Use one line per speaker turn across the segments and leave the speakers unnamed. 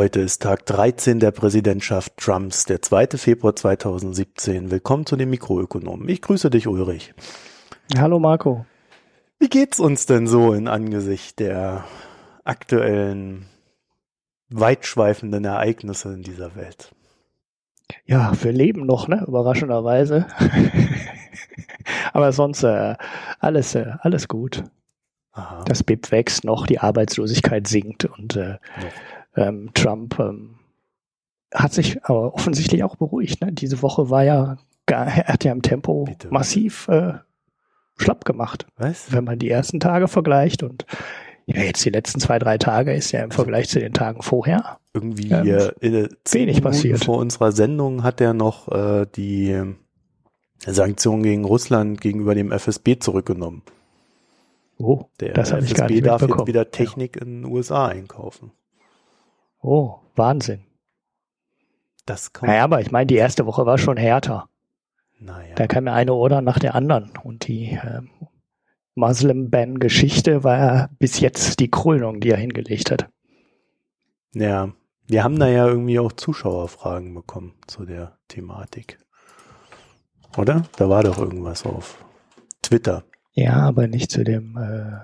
Heute ist Tag 13 der Präsidentschaft Trumps, der 2. Februar 2017. Willkommen zu den Mikroökonomen. Ich grüße dich, Ulrich.
Hallo, Marco.
Wie geht's uns denn so in Angesicht der aktuellen, weitschweifenden Ereignisse in dieser Welt?
Ja, wir leben noch, ne? Überraschenderweise. Aber sonst äh, alles, äh, alles gut. Aha. Das BIP wächst noch, die Arbeitslosigkeit sinkt und äh, ähm, Trump ähm, hat sich aber offensichtlich auch beruhigt. Ne? Diese Woche war ja, gar, er hat ja im Tempo Bitte. massiv äh, schlapp gemacht. Was? Wenn man die ersten Tage vergleicht und ja, jetzt die letzten zwei, drei Tage ist ja im Vergleich zu den Tagen vorher
irgendwie ähm, äh, wenig passiert. Vor unserer Sendung hat er noch äh, die Sanktionen gegen Russland gegenüber dem FSB zurückgenommen.
Oh,
der das FSB darf jetzt wieder Technik ja. in den USA einkaufen.
Oh, Wahnsinn. Das kommt. Naja, aber ich meine, die erste Woche war schon härter. Naja. Da kam ja eine Order nach der anderen. Und die äh, Muslim-Ban-Geschichte war ja bis jetzt die Krönung, die er hingelegt hat.
Ja, wir haben da ja irgendwie auch Zuschauerfragen bekommen zu der Thematik. Oder? Da war doch irgendwas auf Twitter.
Ja, aber nicht zu dem, äh,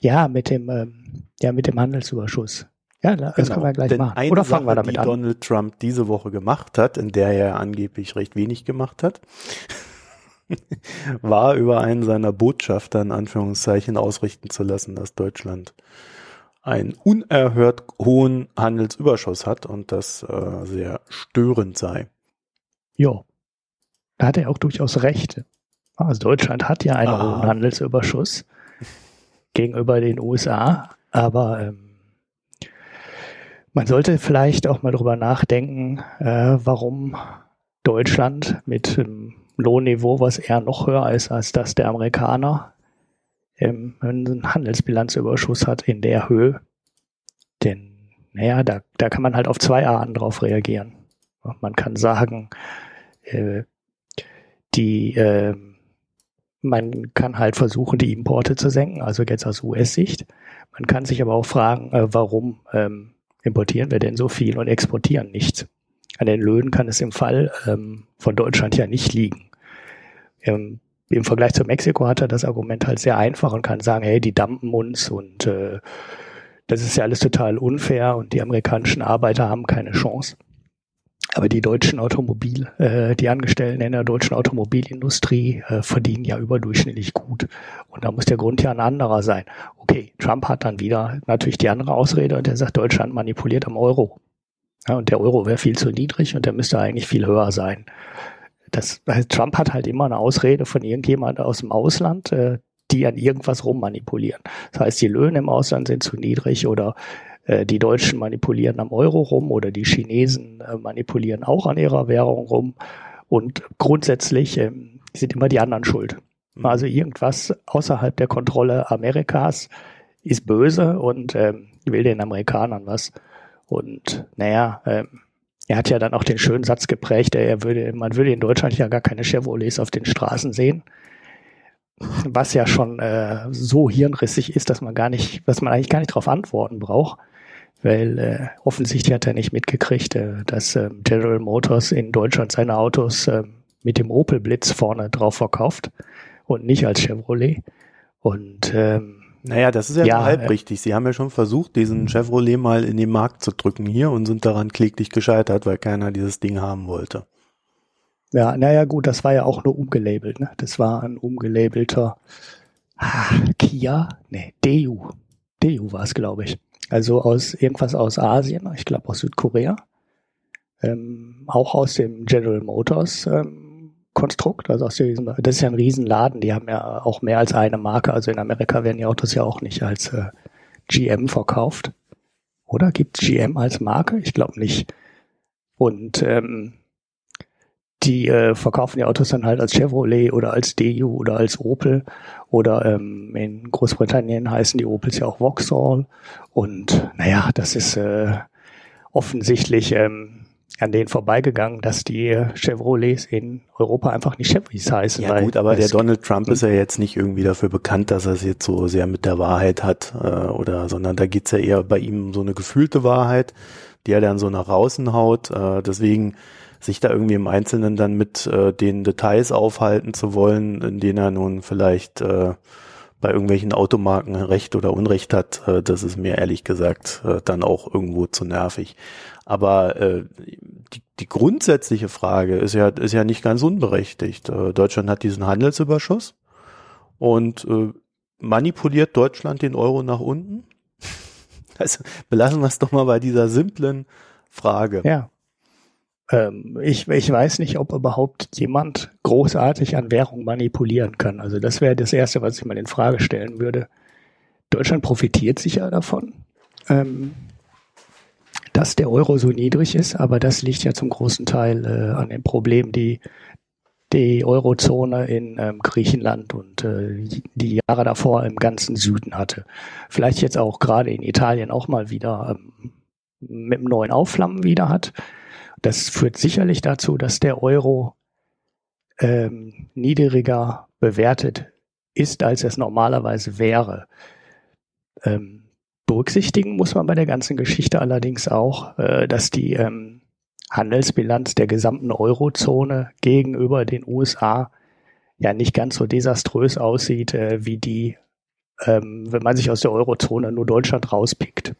ja, mit dem, ähm, ja, mit dem Handelsüberschuss. Ja, das genau. können wir gleich Denn machen.
Eine Oder fangen Sache, wir damit die an. Donald Trump diese Woche gemacht hat, in der er angeblich recht wenig gemacht hat, war über einen seiner Botschafter in Anführungszeichen ausrichten zu lassen, dass Deutschland einen unerhört hohen Handelsüberschuss hat und das äh, sehr störend sei.
Ja, da hat er auch durchaus recht. Also Deutschland hat ja einen ah. hohen Handelsüberschuss gegenüber den USA, aber ähm, man sollte vielleicht auch mal drüber nachdenken, äh, warum Deutschland mit einem Lohnniveau, was eher noch höher ist als das der Amerikaner, ähm, einen Handelsbilanzüberschuss hat in der Höhe. Denn, naja, da, da kann man halt auf zwei Arten drauf reagieren. Man kann sagen, äh, die, äh, man kann halt versuchen, die Importe zu senken, also jetzt aus US-Sicht. Man kann sich aber auch fragen, äh, warum ähm, importieren wir denn so viel und exportieren nichts? An den Löhnen kann es im Fall ähm, von Deutschland ja nicht liegen. Ähm, Im Vergleich zu Mexiko hat er das Argument halt sehr einfach und kann sagen, hey, die dampen uns und äh, das ist ja alles total unfair und die amerikanischen Arbeiter haben keine Chance. Aber die deutschen Automobil, äh, die Angestellten in der deutschen Automobilindustrie äh, verdienen ja überdurchschnittlich gut. Und da muss der Grund ja ein anderer sein. Okay, Trump hat dann wieder natürlich die andere Ausrede und er sagt, Deutschland manipuliert am Euro. Ja, und der Euro wäre viel zu niedrig und der müsste eigentlich viel höher sein. Das, also Trump hat halt immer eine Ausrede von irgendjemand aus dem Ausland, äh, die an irgendwas rummanipulieren. Das heißt, die Löhne im Ausland sind zu niedrig oder äh, die Deutschen manipulieren am Euro rum oder die Chinesen äh, manipulieren auch an ihrer Währung rum. Und grundsätzlich äh, sind immer die anderen schuld. Mhm. Also irgendwas außerhalb der Kontrolle Amerikas ist böse und ähm, will den Amerikanern was. Und naja, ähm, er hat ja dann auch den schönen Satz geprägt, er würde, man würde in Deutschland ja gar keine Chevrolets auf den Straßen sehen. Was ja schon äh, so hirnrissig ist, dass man gar nicht, dass man eigentlich gar nicht darauf antworten braucht weil äh, offensichtlich hat er nicht mitgekriegt, äh, dass äh, General Motors in Deutschland seine Autos äh, mit dem Opel Blitz vorne drauf verkauft und nicht als Chevrolet. Und ähm,
naja, das ist ja, ja halb äh, richtig. Sie haben ja schon versucht, diesen Chevrolet mal in den Markt zu drücken hier und sind daran kläglich gescheitert, weil keiner dieses Ding haben wollte.
Ja, naja, gut, das war ja auch nur umgelabelt. Ne? Das war ein umgelabelter ah, Kia, nee, Deu. Deu war es, glaube ich. Also aus irgendwas aus Asien, ich glaube aus Südkorea. Ähm, auch aus dem General Motors ähm, Konstrukt, also aus diesem, das ist ja ein Riesenladen, die haben ja auch mehr als eine Marke, also in Amerika werden die Autos ja auch nicht als äh, GM verkauft. Oder gibt GM als Marke? Ich glaube nicht. Und ähm, die äh, verkaufen die Autos dann halt als Chevrolet oder als DU oder als Opel oder ähm, in Großbritannien heißen die Opels ja auch Vauxhall und naja, das ist äh, offensichtlich ähm, an denen vorbeigegangen, dass die Chevrolets in Europa einfach nicht Chevrys heißen.
Ja gut, aber der Donald Trump ist ja jetzt nicht irgendwie dafür bekannt, dass er es jetzt so sehr mit der Wahrheit hat, äh, oder, sondern da geht's ja eher bei ihm um so eine gefühlte Wahrheit, die er dann so nach außen haut. Äh, deswegen sich da irgendwie im Einzelnen dann mit äh, den Details aufhalten zu wollen, in denen er nun vielleicht äh, bei irgendwelchen Automarken Recht oder Unrecht hat, äh, das ist mir ehrlich gesagt äh, dann auch irgendwo zu nervig. Aber äh, die, die grundsätzliche Frage ist ja, ist ja nicht ganz unberechtigt. Äh, Deutschland hat diesen Handelsüberschuss und äh, manipuliert Deutschland den Euro nach unten? Also belassen wir es doch mal bei dieser simplen Frage.
Ja. Ähm, ich, ich weiß nicht, ob überhaupt jemand großartig an Währung manipulieren kann. Also das wäre das Erste, was ich mal in Frage stellen würde. Deutschland profitiert sicher davon, ähm, dass der Euro so niedrig ist, aber das liegt ja zum großen Teil äh, an dem Problem, die die Eurozone in ähm, Griechenland und äh, die Jahre davor im ganzen Süden hatte. Vielleicht jetzt auch gerade in Italien auch mal wieder mit einem neuen Aufflammen wieder hat. Das führt sicherlich dazu, dass der Euro ähm, niedriger bewertet ist, als es normalerweise wäre. Ähm, berücksichtigen muss man bei der ganzen Geschichte allerdings auch, äh, dass die ähm, Handelsbilanz der gesamten Eurozone gegenüber den USA ja nicht ganz so desaströs aussieht, äh, wie die, ähm, wenn man sich aus der Eurozone nur Deutschland rauspickt.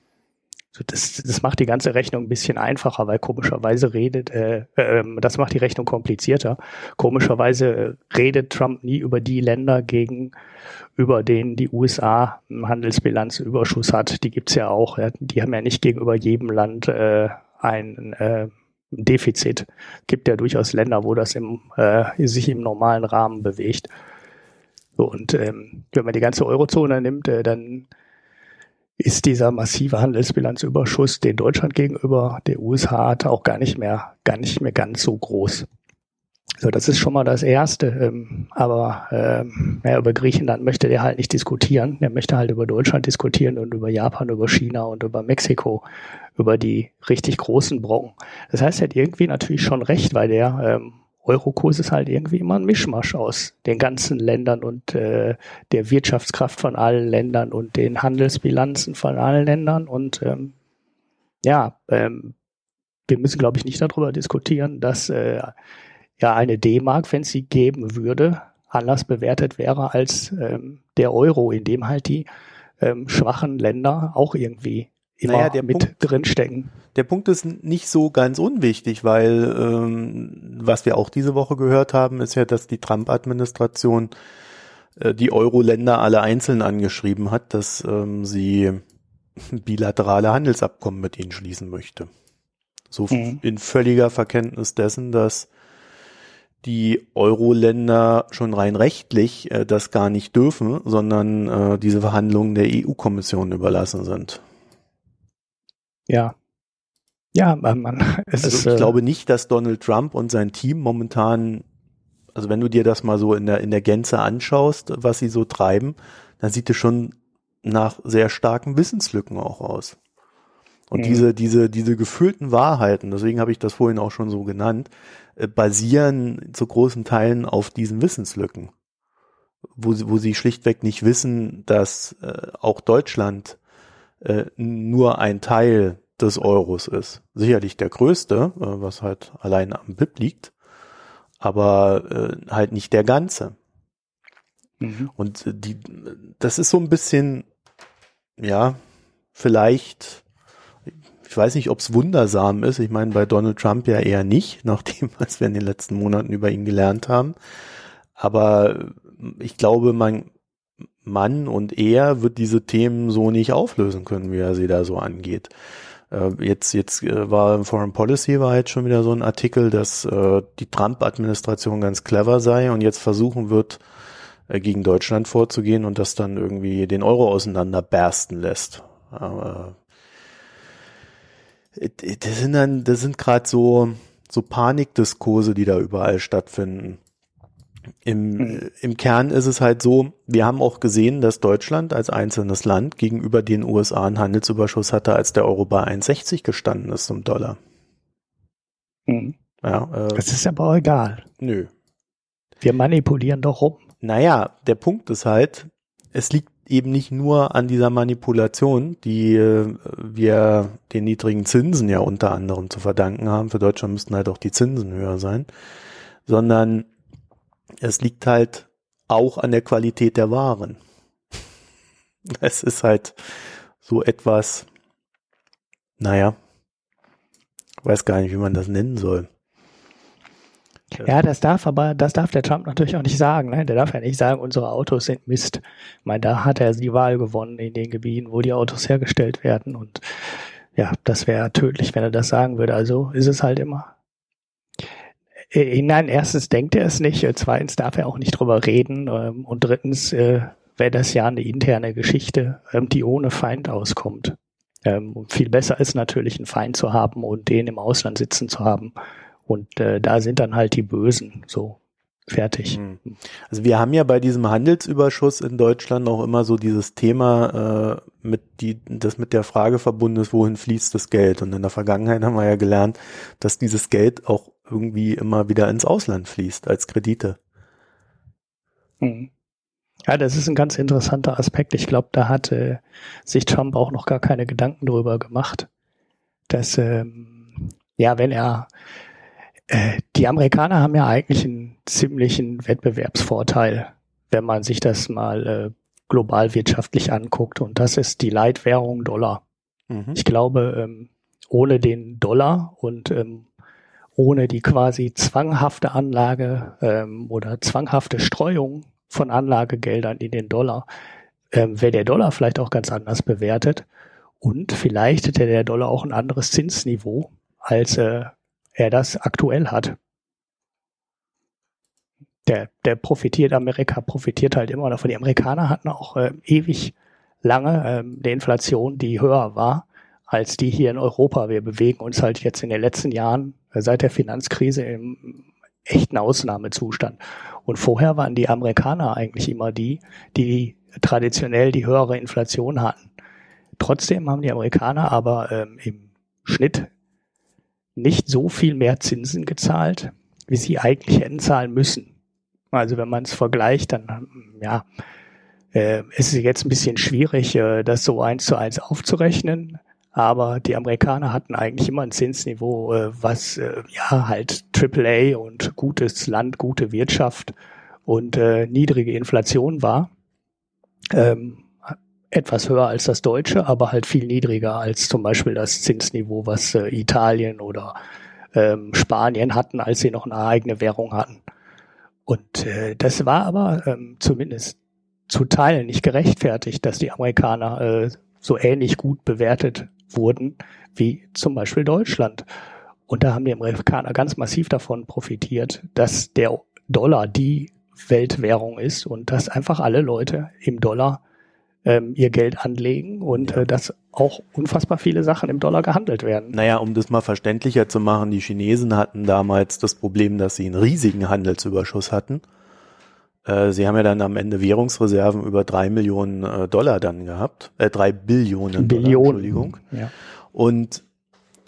Das, das macht die ganze Rechnung ein bisschen einfacher, weil komischerweise redet, äh, äh, das macht die Rechnung komplizierter. Komischerweise äh, redet Trump nie über die Länder gegen, über denen die USA einen Handelsbilanzüberschuss hat. Die gibt's ja auch. Die haben ja nicht gegenüber jedem Land äh, ein äh, Defizit. Gibt ja durchaus Länder, wo das im, äh, sich im normalen Rahmen bewegt. So, und ähm, wenn man die ganze Eurozone nimmt, äh, dann ist dieser massive Handelsbilanzüberschuss, den Deutschland gegenüber der USA hat, auch gar nicht mehr, gar nicht mehr ganz so groß. So, das ist schon mal das Erste. Ähm, aber ähm, ja, über Griechenland möchte der halt nicht diskutieren. Der möchte halt über Deutschland diskutieren und über Japan, über China und über Mexiko, über die richtig großen Brocken. Das heißt, er hat irgendwie natürlich schon recht, weil der ähm, Eurokurs ist halt irgendwie immer ein Mischmasch aus den ganzen Ländern und äh, der Wirtschaftskraft von allen Ländern und den Handelsbilanzen von allen Ländern. Und ähm, ja, ähm, wir müssen, glaube ich, nicht darüber diskutieren, dass äh, ja eine D-Mark, wenn es sie geben würde, anders bewertet wäre als ähm, der Euro, in dem halt die ähm, schwachen Länder auch irgendwie immer naja, mit Punkt, drinstecken.
Der Punkt ist nicht so ganz unwichtig, weil ähm, was wir auch diese Woche gehört haben, ist ja, dass die Trump-Administration äh, die Euro-Länder alle einzeln angeschrieben hat, dass ähm, sie bilaterale Handelsabkommen mit ihnen schließen möchte. So mhm. in völliger Verkenntnis dessen, dass die Euro-Länder schon rein rechtlich äh, das gar nicht dürfen, sondern äh, diese Verhandlungen der EU-Kommission überlassen sind.
Ja. Ja, man,
es also ist, ich äh, glaube nicht, dass Donald Trump und sein Team momentan, also wenn du dir das mal so in der, in der Gänze anschaust, was sie so treiben, dann sieht es schon nach sehr starken Wissenslücken auch aus. Und mhm. diese, diese, diese gefühlten Wahrheiten, deswegen habe ich das vorhin auch schon so genannt, äh, basieren zu großen Teilen auf diesen Wissenslücken. Wo, sie, wo sie schlichtweg nicht wissen, dass äh, auch Deutschland äh, nur ein Teil des Euros ist. Sicherlich der größte, äh, was halt allein am BIP liegt, aber äh, halt nicht der ganze. Mhm. Und äh, die, das ist so ein bisschen, ja, vielleicht, ich weiß nicht, ob es wundersam ist. Ich meine, bei Donald Trump ja eher nicht, nach dem, was wir in den letzten Monaten über ihn gelernt haben. Aber ich glaube, man, Mann und er wird diese Themen so nicht auflösen können, wie er sie da so angeht. Äh, jetzt jetzt äh, war im Foreign Policy war jetzt schon wieder so ein Artikel, dass äh, die Trump-Administration ganz clever sei und jetzt versuchen wird, äh, gegen Deutschland vorzugehen und das dann irgendwie den Euro auseinanderbersten lässt. Aber äh, das sind dann, das sind gerade so so Panikdiskurse, die da überall stattfinden. Im, mhm. Im Kern ist es halt so, wir haben auch gesehen, dass Deutschland als einzelnes Land gegenüber den USA einen Handelsüberschuss hatte, als der Euro bei 1,60 gestanden ist zum Dollar.
Mhm. Ja, äh, das ist aber auch egal. Nö. Wir manipulieren doch rum.
Naja, der Punkt ist halt, es liegt eben nicht nur an dieser Manipulation, die äh, wir den niedrigen Zinsen ja unter anderem zu verdanken haben. Für Deutschland müssten halt auch die Zinsen höher sein, sondern es liegt halt auch an der Qualität der Waren. Es ist halt so etwas, naja, weiß gar nicht, wie man das nennen soll.
Ja, das darf aber, das darf der Trump natürlich auch nicht sagen. Ne? Der darf ja nicht sagen, unsere Autos sind Mist. Ich meine, da hat er die Wahl gewonnen in den Gebieten, wo die Autos hergestellt werden. Und ja, das wäre tödlich, wenn er das sagen würde. Also ist es halt immer. Äh, nein, erstens denkt er es nicht, zweitens darf er auch nicht drüber reden ähm, und drittens äh, wäre das ja eine interne Geschichte, ähm, die ohne Feind auskommt. Ähm, viel besser ist natürlich, einen Feind zu haben und den im Ausland sitzen zu haben und äh, da sind dann halt die Bösen so fertig. Hm.
Also wir haben ja bei diesem Handelsüberschuss in Deutschland auch immer so dieses Thema, äh, mit die, das mit der Frage verbunden ist, wohin fließt das Geld? Und in der Vergangenheit haben wir ja gelernt, dass dieses Geld auch irgendwie immer wieder ins Ausland fließt als Kredite.
Hm. Ja, das ist ein ganz interessanter Aspekt. Ich glaube, da hat äh, sich Trump auch noch gar keine Gedanken darüber gemacht, dass ähm, ja, wenn er äh, die Amerikaner haben ja eigentlich einen ziemlichen Wettbewerbsvorteil, wenn man sich das mal äh, global wirtschaftlich anguckt. Und das ist die Leitwährung Dollar. Mhm. Ich glaube, ähm, ohne den Dollar und ähm, ohne die quasi zwanghafte Anlage ähm, oder zwanghafte Streuung von Anlagegeldern in den Dollar, ähm, wäre der Dollar vielleicht auch ganz anders bewertet. Und vielleicht hätte der Dollar auch ein anderes Zinsniveau als äh, er das aktuell hat. Der, der profitiert, Amerika profitiert halt immer davon. Die Amerikaner hatten auch äh, ewig lange äh, eine Inflation, die höher war als die hier in Europa. Wir bewegen uns halt jetzt in den letzten Jahren äh, seit der Finanzkrise im echten Ausnahmezustand. Und vorher waren die Amerikaner eigentlich immer die, die traditionell die höhere Inflation hatten. Trotzdem haben die Amerikaner aber ähm, im Schnitt nicht so viel mehr Zinsen gezahlt, wie sie eigentlich hätten zahlen müssen. Also wenn man es vergleicht, dann ja, äh, ist es jetzt ein bisschen schwierig, äh, das so eins zu eins aufzurechnen. Aber die Amerikaner hatten eigentlich immer ein Zinsniveau, äh, was äh, ja halt AAA und gutes Land, gute Wirtschaft und äh, niedrige Inflation war. Ähm, etwas höher als das deutsche, aber halt viel niedriger als zum Beispiel das Zinsniveau, was äh, Italien oder ähm, Spanien hatten, als sie noch eine eigene Währung hatten. Und äh, das war aber ähm, zumindest zu Teilen nicht gerechtfertigt, dass die Amerikaner äh, so ähnlich gut bewertet wurden wie zum Beispiel Deutschland. Und da haben die Amerikaner ganz massiv davon profitiert, dass der Dollar die Weltwährung ist und dass einfach alle Leute im Dollar ähm, ihr Geld anlegen und ja. äh, dass auch unfassbar viele Sachen im Dollar gehandelt werden.
Naja, um das mal verständlicher zu machen, die Chinesen hatten damals das Problem, dass sie einen riesigen Handelsüberschuss hatten. Äh, sie haben ja dann am Ende Währungsreserven über drei Millionen äh, Dollar dann gehabt, äh, drei Billionen,
Billionen. Dollar, Entschuldigung.
Ja. Und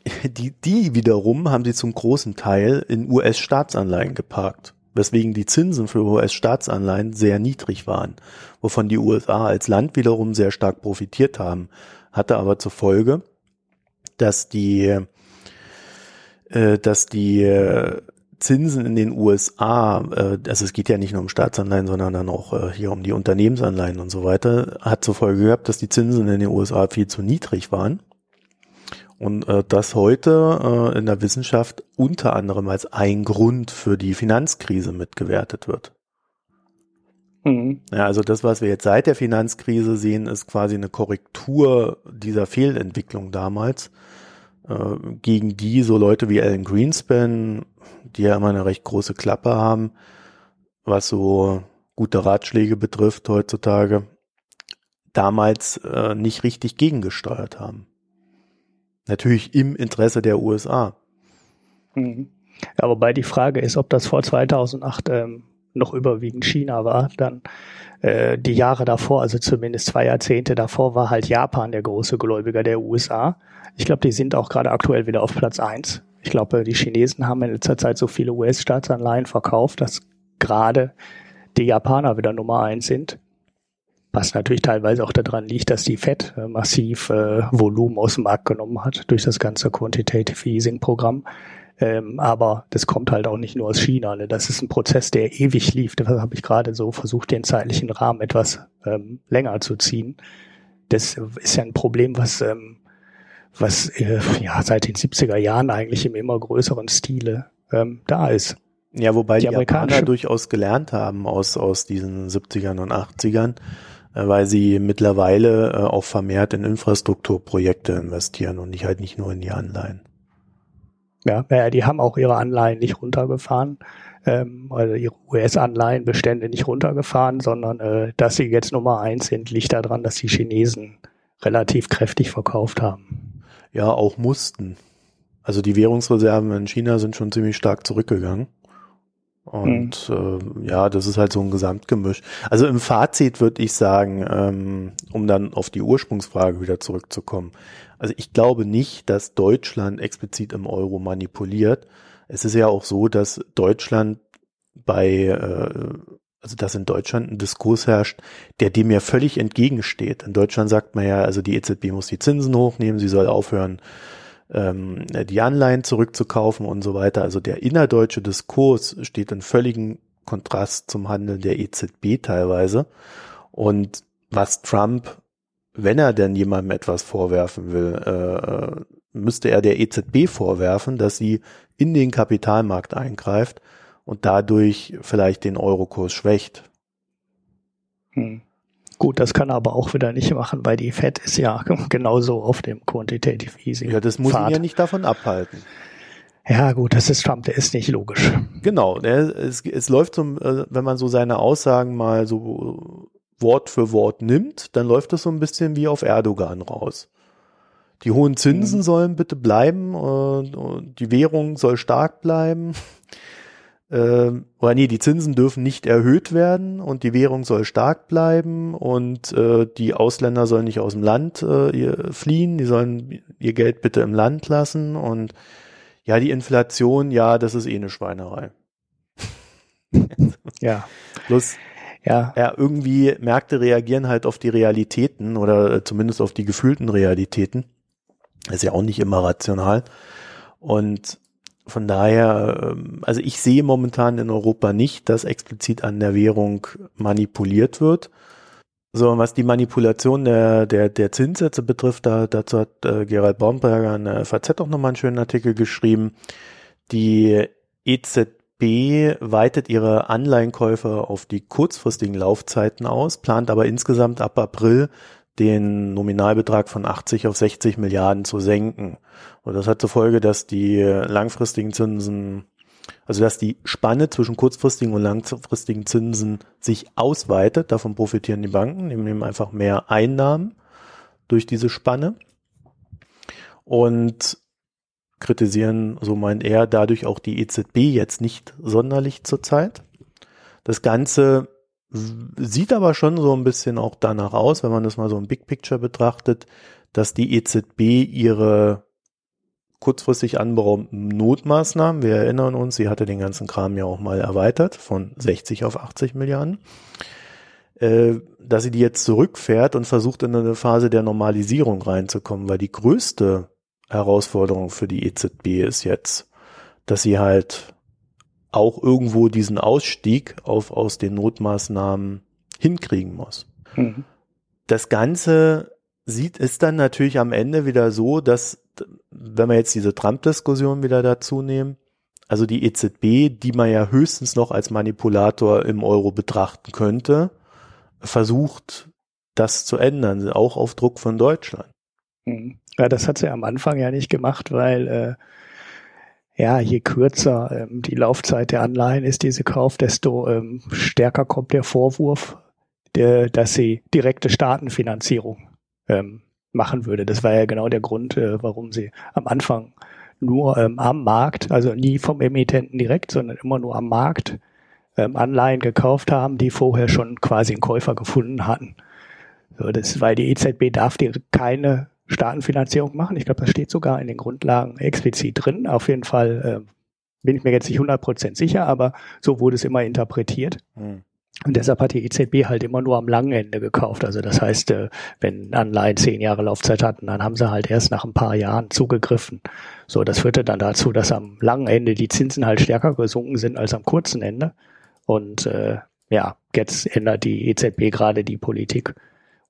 die, die wiederum haben sie zum großen Teil in US-Staatsanleihen geparkt weswegen die Zinsen für US-Staatsanleihen sehr niedrig waren, wovon die USA als Land wiederum sehr stark profitiert haben, hatte aber zur Folge, dass die, äh, dass die äh, Zinsen in den USA, äh, also es geht ja nicht nur um Staatsanleihen, sondern dann auch äh, hier um die Unternehmensanleihen und so weiter, hat zur Folge gehabt, dass die Zinsen in den USA viel zu niedrig waren und äh, das heute äh, in der Wissenschaft unter anderem als ein Grund für die Finanzkrise mitgewertet wird. Mhm. Ja, also das, was wir jetzt seit der Finanzkrise sehen, ist quasi eine Korrektur dieser Fehlentwicklung damals, gegen die so Leute wie Alan Greenspan, die ja immer eine recht große Klappe haben, was so gute Ratschläge betrifft heutzutage, damals äh, nicht richtig gegengesteuert haben. Natürlich im Interesse der USA.
Mhm. Ja, wobei die Frage ist, ob das vor 2008 ähm, noch überwiegend China war. Dann äh, die Jahre davor, also zumindest zwei Jahrzehnte davor, war halt Japan der große Gläubiger der USA. Ich glaube, die sind auch gerade aktuell wieder auf Platz eins Ich glaube, die Chinesen haben in letzter Zeit so viele US-Staatsanleihen verkauft, dass gerade die Japaner wieder Nummer eins sind. Was natürlich teilweise auch daran liegt, dass die Fed äh, massiv äh, Volumen aus dem Markt genommen hat durch das ganze Quantitative Easing Programm. Ähm, aber das kommt halt auch nicht nur aus China. Ne? Das ist ein Prozess, der ewig lief. Da habe ich gerade so versucht, den zeitlichen Rahmen etwas ähm, länger zu ziehen. Das ist ja ein Problem, was, ähm, was äh, ja, seit den 70er Jahren eigentlich im immer größeren Stile ähm, da ist.
Ja, wobei die, die Japaner durchaus gelernt haben aus, aus diesen 70ern und 80ern, äh, weil sie mittlerweile äh, auch vermehrt in Infrastrukturprojekte investieren und nicht halt nicht nur in die Anleihen.
Ja, ja die haben auch ihre Anleihen nicht runtergefahren, ähm, also ihre US-Anleihenbestände nicht runtergefahren, sondern äh, dass sie jetzt Nummer eins sind, liegt daran, dass die Chinesen relativ kräftig verkauft haben.
Ja, auch mussten. Also die Währungsreserven in China sind schon ziemlich stark zurückgegangen. Und mhm. äh, ja, das ist halt so ein Gesamtgemisch. Also im Fazit würde ich sagen, ähm, um dann auf die Ursprungsfrage wieder zurückzukommen. Also ich glaube nicht, dass Deutschland explizit im Euro manipuliert. Es ist ja auch so, dass Deutschland bei, äh, also dass in Deutschland ein Diskurs herrscht, der dem ja völlig entgegensteht. In Deutschland sagt man ja, also die EZB muss die Zinsen hochnehmen, sie soll aufhören, ähm, die Anleihen zurückzukaufen und so weiter. Also der innerdeutsche Diskurs steht in völligen Kontrast zum Handeln der EZB teilweise. Und was Trump, wenn er denn jemandem etwas vorwerfen will, äh, müsste er der EZB vorwerfen, dass sie in den Kapitalmarkt eingreift und dadurch vielleicht den Eurokurs schwächt.
Hm. Gut, das kann er aber auch wieder nicht machen, weil die Fed ist ja genauso auf dem Quantitative Easing.
Ja, das muss ihn ja nicht davon abhalten.
Ja, gut, das ist Trump, der ist nicht logisch.
Genau, es, es läuft so, äh, wenn man so seine Aussagen mal so Wort für Wort nimmt, dann läuft das so ein bisschen wie auf Erdogan raus. Die hohen Zinsen mhm. sollen bitte bleiben, und die Währung soll stark bleiben ähm, oder nee, die Zinsen dürfen nicht erhöht werden und die Währung soll stark bleiben und äh, die Ausländer sollen nicht aus dem Land äh, fliehen, die sollen ihr Geld bitte im Land lassen und ja, die Inflation, ja, das ist eh eine Schweinerei.
ja.
Plus, ja. ja, irgendwie Märkte reagieren halt auf die Realitäten oder äh, zumindest auf die gefühlten Realitäten. Das ist ja auch nicht immer rational. Und von daher, ähm, also ich sehe momentan in Europa nicht, dass explizit an der Währung manipuliert wird. So, was die Manipulation der, der, der Zinssätze betrifft, da, dazu hat äh, Gerald Baumberger in der FAZ auch nochmal einen schönen Artikel geschrieben. Die EZB weitet ihre Anleihenkäufe auf die kurzfristigen Laufzeiten aus, plant aber insgesamt ab April den Nominalbetrag von 80 auf 60 Milliarden zu senken. Und das hat zur Folge, dass die langfristigen Zinsen, also dass die Spanne zwischen kurzfristigen und langfristigen Zinsen sich ausweitet. Davon profitieren die Banken, die nehmen einfach mehr Einnahmen durch diese Spanne und kritisieren, so meint er, dadurch auch die EZB jetzt nicht sonderlich zurzeit. Das Ganze Sieht aber schon so ein bisschen auch danach aus, wenn man das mal so im Big Picture betrachtet, dass die EZB ihre kurzfristig anberaumten Notmaßnahmen, wir erinnern uns, sie hatte den ganzen Kram ja auch mal erweitert von 60 auf 80 Milliarden, äh, dass sie die jetzt zurückfährt und versucht in eine Phase der Normalisierung reinzukommen, weil die größte Herausforderung für die EZB ist jetzt, dass sie halt auch irgendwo diesen Ausstieg auf, aus den Notmaßnahmen hinkriegen muss. Mhm. Das Ganze sieht, ist dann natürlich am Ende wieder so, dass, wenn wir jetzt diese Trump-Diskussion wieder dazu nehmen, also die EZB, die man ja höchstens noch als Manipulator im Euro betrachten könnte, versucht, das zu ändern, auch auf Druck von Deutschland.
Mhm. Ja, das hat sie am Anfang ja nicht gemacht, weil äh, ja, je kürzer ähm, die Laufzeit der Anleihen ist, die sie kauft, desto ähm, stärker kommt der Vorwurf, der, dass sie direkte Staatenfinanzierung ähm, machen würde. Das war ja genau der Grund, äh, warum sie am Anfang nur ähm, am Markt, also nie vom Emittenten direkt, sondern immer nur am Markt ähm, Anleihen gekauft haben, die vorher schon quasi einen Käufer gefunden hatten. So, das, weil die EZB darf dir keine Staatenfinanzierung machen. Ich glaube, das steht sogar in den Grundlagen explizit drin. Auf jeden Fall äh, bin ich mir jetzt nicht 100% sicher, aber so wurde es immer interpretiert. Hm. Und deshalb hat die EZB halt immer nur am langen Ende gekauft. Also das heißt, äh, wenn Anleihen zehn Jahre Laufzeit hatten, dann haben sie halt erst nach ein paar Jahren zugegriffen. So, das führte dann dazu, dass am langen Ende die Zinsen halt stärker gesunken sind als am kurzen Ende. Und äh, ja, jetzt ändert die EZB gerade die Politik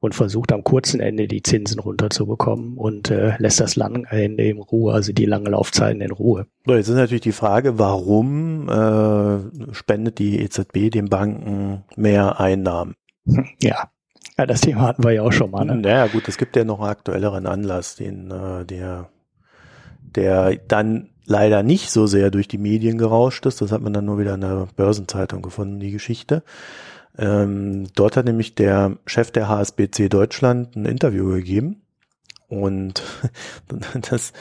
und versucht am kurzen Ende die Zinsen runterzubekommen und äh, lässt das lange Ende in Ruhe, also die lange Laufzeiten in Ruhe.
So, jetzt ist natürlich die Frage, warum äh, spendet die EZB den Banken mehr Einnahmen?
Ja. ja, das Thema hatten wir ja auch schon mal. Ne?
Naja gut, es gibt ja noch einen aktuelleren Anlass, den äh, der der dann leider nicht so sehr durch die Medien gerauscht ist. Das hat man dann nur wieder in der Börsenzeitung gefunden, die Geschichte. Ähm, dort hat nämlich der Chef der HSBC Deutschland ein Interview gegeben. Und das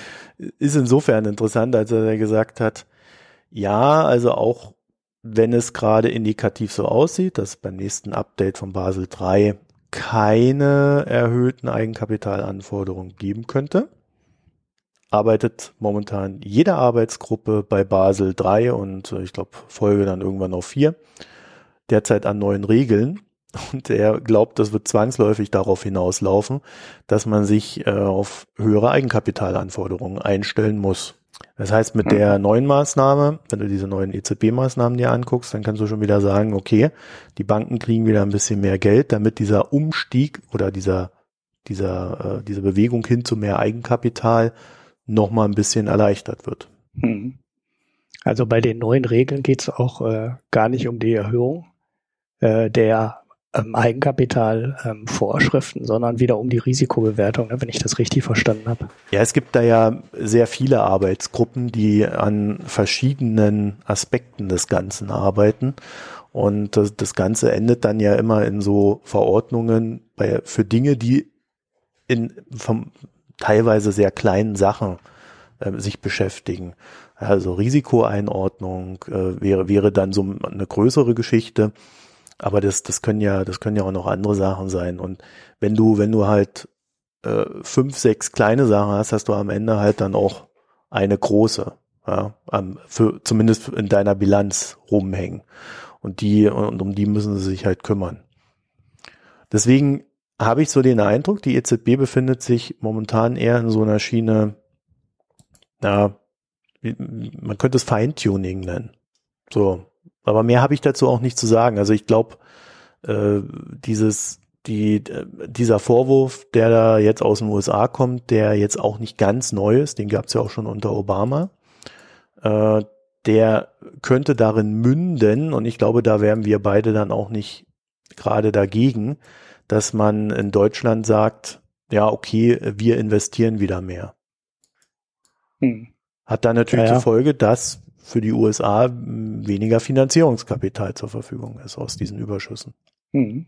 ist insofern interessant, als er gesagt hat, ja, also auch wenn es gerade indikativ so aussieht, dass beim nächsten Update von Basel III keine erhöhten Eigenkapitalanforderungen geben könnte, arbeitet momentan jede Arbeitsgruppe bei Basel III und ich glaube Folge dann irgendwann auf vier derzeit an neuen Regeln. Und er glaubt, das wird zwangsläufig darauf hinauslaufen, dass man sich äh, auf höhere Eigenkapitalanforderungen einstellen muss. Das heißt, mit der mhm. neuen Maßnahme, wenn du diese neuen EZB-Maßnahmen dir anguckst, dann kannst du schon wieder sagen, okay, die Banken kriegen wieder ein bisschen mehr Geld, damit dieser Umstieg oder dieser, dieser, äh, diese Bewegung hin zu mehr Eigenkapital nochmal ein bisschen erleichtert wird. Mhm.
Also bei den neuen Regeln geht es auch äh, gar nicht um die Erhöhung äh, der ähm, Eigenkapitalvorschriften, ähm, sondern wieder um die Risikobewertung, ne, wenn ich das richtig verstanden habe.
Ja, es gibt da ja sehr viele Arbeitsgruppen, die an verschiedenen Aspekten des Ganzen arbeiten. Und das, das Ganze endet dann ja immer in so Verordnungen bei, für Dinge, die in vom, teilweise sehr kleinen Sachen äh, sich beschäftigen. Also Risikoeinordnung äh, wäre, wäre dann so eine größere Geschichte. Aber das, das können ja, das können ja auch noch andere Sachen sein. Und wenn du, wenn du halt äh, fünf, sechs kleine Sachen hast, hast du am Ende halt dann auch eine große, ja, für, zumindest in deiner Bilanz rumhängen. Und die, und um die müssen sie sich halt kümmern. Deswegen habe ich so den Eindruck, die EZB befindet sich momentan eher in so einer Schiene, na, man könnte es Feintuning nennen. So, aber mehr habe ich dazu auch nicht zu sagen. Also ich glaube, äh, dieses, die, äh, dieser Vorwurf, der da jetzt aus den USA kommt, der jetzt auch nicht ganz neu ist, den gab es ja auch schon unter Obama, äh, der könnte darin münden, und ich glaube, da wären wir beide dann auch nicht gerade dagegen, dass man in Deutschland sagt, ja, okay, wir investieren wieder mehr. Hm. Hat dann natürlich ja, ja. die Folge, dass für die USA weniger Finanzierungskapital zur Verfügung ist aus diesen Überschüssen. Hm.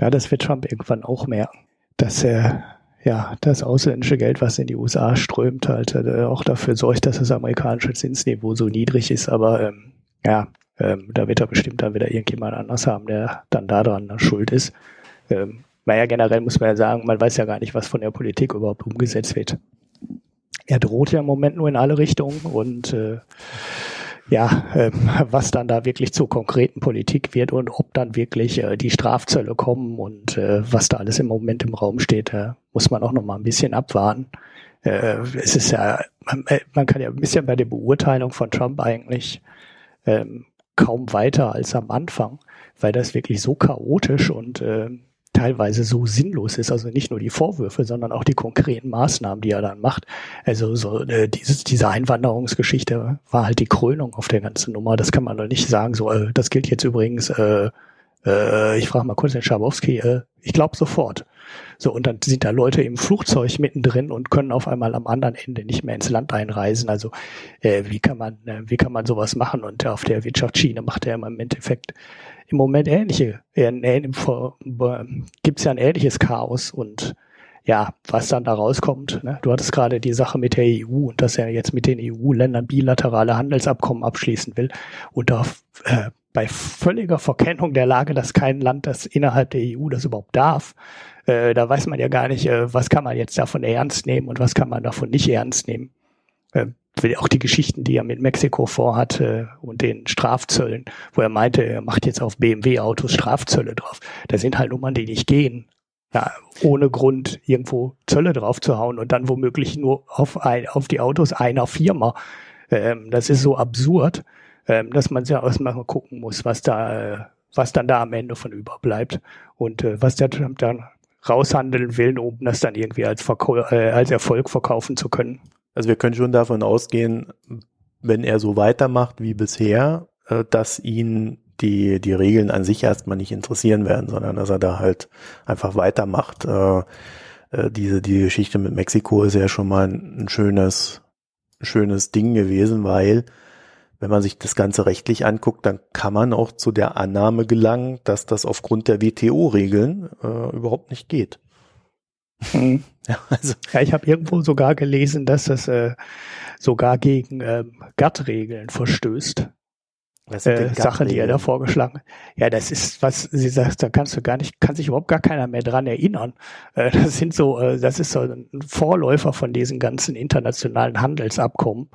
Ja, das wird Trump irgendwann auch merken, dass er ja das ausländische Geld, was in die USA strömt, halt äh, auch dafür sorgt, dass das amerikanische Zinsniveau so niedrig ist. Aber ähm, ja, ähm, da wird er bestimmt dann wieder irgendjemand anders haben, der dann daran schuld ist. Ähm, naja, generell muss man ja sagen, man weiß ja gar nicht, was von der Politik überhaupt umgesetzt wird er droht ja im Moment nur in alle Richtungen und äh, ja, ähm, was dann da wirklich zur konkreten Politik wird und ob dann wirklich äh, die Strafzölle kommen und äh, was da alles im Moment im Raum steht, äh, muss man auch noch mal ein bisschen abwarten. Äh, es ist ja, man, äh, man kann ja ein bisschen bei der Beurteilung von Trump eigentlich ähm, kaum weiter als am Anfang, weil das wirklich so chaotisch und äh, teilweise so sinnlos ist. Also nicht nur die Vorwürfe, sondern auch die konkreten Maßnahmen, die er dann macht. Also so äh, dieses, diese Einwanderungsgeschichte war halt die Krönung auf der ganzen Nummer. Das kann man doch nicht sagen. So, äh, das gilt jetzt übrigens. Äh, äh, ich frage mal kurz den Schabowski. Äh, ich glaube sofort. So, und dann sind da Leute im Flugzeug mittendrin und können auf einmal am anderen Ende nicht mehr ins Land einreisen. Also äh, wie kann man, äh, wie kann man sowas machen? Und auf der Wirtschaftsschiene macht er im Endeffekt im Moment ähnliche, äh, gibt es ja ein ähnliches Chaos und ja, was dann da rauskommt. Ne? Du hattest gerade die Sache mit der EU und dass er jetzt mit den EU-Ländern bilaterale Handelsabkommen abschließen will und da äh, bei völliger Verkennung der Lage, dass kein Land das innerhalb der EU das überhaupt darf, äh, da weiß man ja gar nicht, äh, was kann man jetzt davon ernst nehmen und was kann man davon nicht ernst nehmen. Äh, auch die Geschichten, die er mit Mexiko vorhat äh, und den Strafzöllen, wo er meinte, er macht jetzt auf BMW-Autos Strafzölle drauf. Da sind halt Nummern, die nicht gehen. Ja, ohne Grund irgendwo Zölle drauf zu hauen und dann womöglich nur auf, ein, auf die Autos einer Firma. Ähm, das ist so absurd, ähm, dass man ja erstmal gucken muss, was da, was dann da am Ende von überbleibt und äh, was der Trump dann raushandeln will, um das dann irgendwie als, Verkäu äh, als Erfolg verkaufen zu können.
Also wir können schon davon ausgehen, wenn er so weitermacht wie bisher, äh, dass ihn die, die Regeln an sich erstmal nicht interessieren werden, sondern dass er da halt einfach weitermacht. Äh, äh, diese, die Geschichte mit Mexiko ist ja schon mal ein, ein schönes, ein schönes Ding gewesen, weil wenn man sich das Ganze rechtlich anguckt, dann kann man auch zu der Annahme gelangen, dass das aufgrund der WTO-Regeln äh, überhaupt nicht geht.
Mhm. Ja, also. ja, ich habe irgendwo sogar gelesen, dass das äh, sogar gegen ähm, GATT-Regeln verstößt. Äh, Sache, die er da vorgeschlagen hat. Ja, das ist, was sie sagt, da kannst du gar nicht, kann sich überhaupt gar keiner mehr dran erinnern. Äh, das sind so, äh, das ist so ein Vorläufer von diesen ganzen internationalen Handelsabkommen.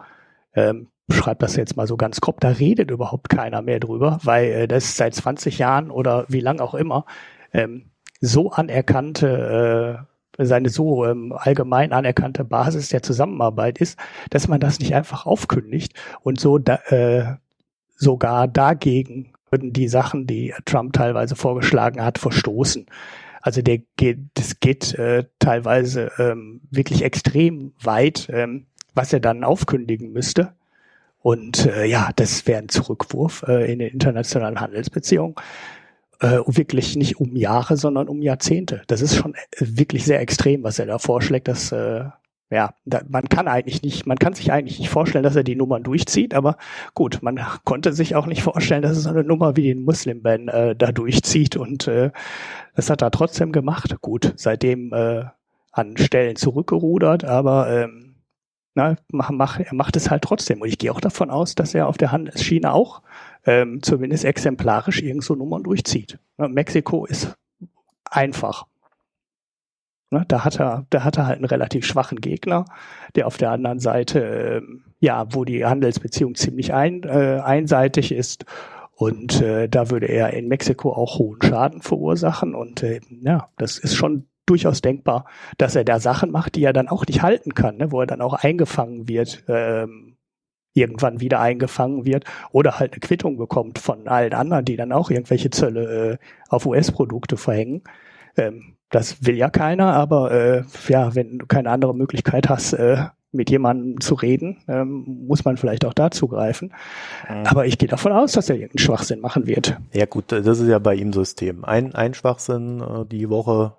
Ähm, schreibt das jetzt mal so ganz grob, da redet überhaupt keiner mehr drüber, weil äh, das seit 20 Jahren oder wie lang auch immer ähm, so anerkannte äh, seine so ähm, allgemein anerkannte Basis der Zusammenarbeit ist, dass man das nicht einfach aufkündigt und so da, äh, sogar dagegen würden die Sachen, die Trump teilweise vorgeschlagen hat, verstoßen. Also der geht, das geht äh, teilweise ähm, wirklich extrem weit, ähm, was er dann aufkündigen müsste. Und äh, ja, das wäre ein Zurückwurf äh, in den internationalen Handelsbeziehungen äh, wirklich nicht um Jahre, sondern um Jahrzehnte. Das ist schon äh, wirklich sehr extrem, was er da vorschlägt. Dass, äh, ja, da, man kann eigentlich nicht, man kann sich eigentlich nicht vorstellen, dass er die Nummern durchzieht, aber gut, man konnte sich auch nicht vorstellen, dass es so eine Nummer wie den Muslim-Ban äh, da durchzieht und äh, das hat er trotzdem gemacht. Gut, seitdem äh, an Stellen zurückgerudert, aber ähm, na, mach, mach, er macht es halt trotzdem. Und ich gehe auch davon aus, dass er auf der Handelsschiene auch ähm, zumindest exemplarisch irgend so Nummern durchzieht. Ne, Mexiko ist einfach. Ne, da hat er, da hat er halt einen relativ schwachen Gegner, der auf der anderen Seite, äh, ja, wo die Handelsbeziehung ziemlich ein, äh, einseitig ist. Und äh, da würde er in Mexiko auch hohen Schaden verursachen. Und äh, ja, das ist schon durchaus denkbar, dass er da Sachen macht, die er dann auch nicht halten kann, ne, wo er dann auch eingefangen wird, ähm, irgendwann wieder eingefangen wird oder halt eine Quittung bekommt von allen anderen, die dann auch irgendwelche Zölle äh, auf US-Produkte verhängen. Ähm, das will ja keiner, aber äh, ja, wenn du keine andere Möglichkeit hast, äh, mit jemandem zu reden, ähm, muss man vielleicht auch da zugreifen. Mhm. Aber ich gehe davon aus, dass er irgendeinen Schwachsinn machen wird.
Ja gut, das ist ja bei ihm System. Ein, ein Schwachsinn äh, die Woche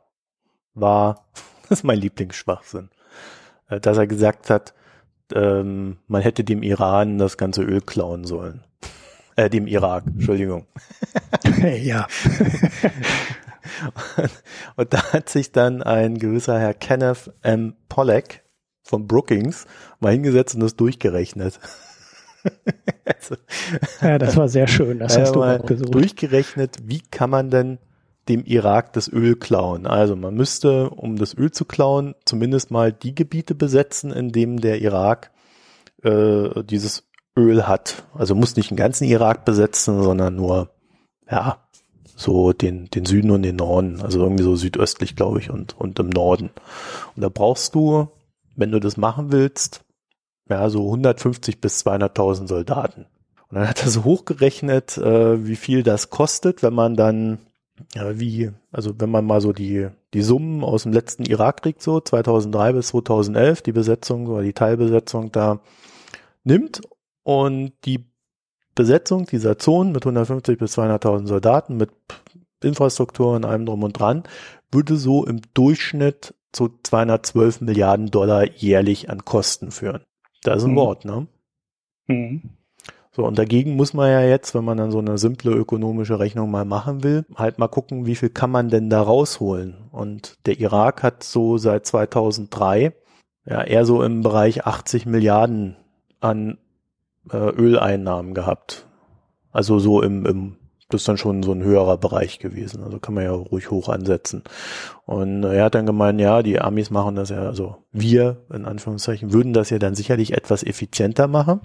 war, das ist mein Lieblingsschwachsinn, äh, dass er gesagt hat, ähm, man hätte dem Iran das ganze Öl klauen sollen. Äh, dem Irak, Entschuldigung.
ja.
und, und da hat sich dann ein gewisser Herr Kenneth M. Pollack von Brookings mal hingesetzt und das durchgerechnet.
also, ja, das war sehr schön. Das hast du
mal durchgerechnet, wie kann man denn dem Irak das Öl klauen. Also man müsste, um das Öl zu klauen, zumindest mal die Gebiete besetzen, in denen der Irak äh, dieses Öl hat. Also muss nicht den ganzen Irak besetzen, sondern nur, ja, so den, den Süden und den Norden, also irgendwie so südöstlich, glaube ich, und, und im Norden. Und da brauchst du, wenn du das machen willst, ja, so 150 bis 200.000 Soldaten. Und dann hat er so hochgerechnet, äh, wie viel das kostet, wenn man dann ja, wie, also wenn man mal so die, die Summen aus dem letzten Irakkrieg so, 2003 bis 2011, die Besetzung oder die Teilbesetzung da nimmt und die Besetzung dieser Zonen mit 150 bis 200.000 Soldaten, mit Infrastruktur und allem drum und dran, würde so im Durchschnitt zu 212 Milliarden Dollar jährlich an Kosten führen. Das ist ein mhm. Wort, ne? Mhm. So, und dagegen muss man ja jetzt, wenn man dann so eine simple ökonomische Rechnung mal machen will, halt mal gucken, wie viel kann man denn da rausholen. Und der Irak hat so seit 2003 ja eher so im Bereich 80 Milliarden an äh, Öleinnahmen gehabt. Also so im, im das ist dann schon so ein höherer Bereich gewesen. Also kann man ja ruhig hoch ansetzen. Und er hat dann gemeint, ja, die Amis machen das ja, also wir in Anführungszeichen würden das ja dann sicherlich etwas effizienter machen.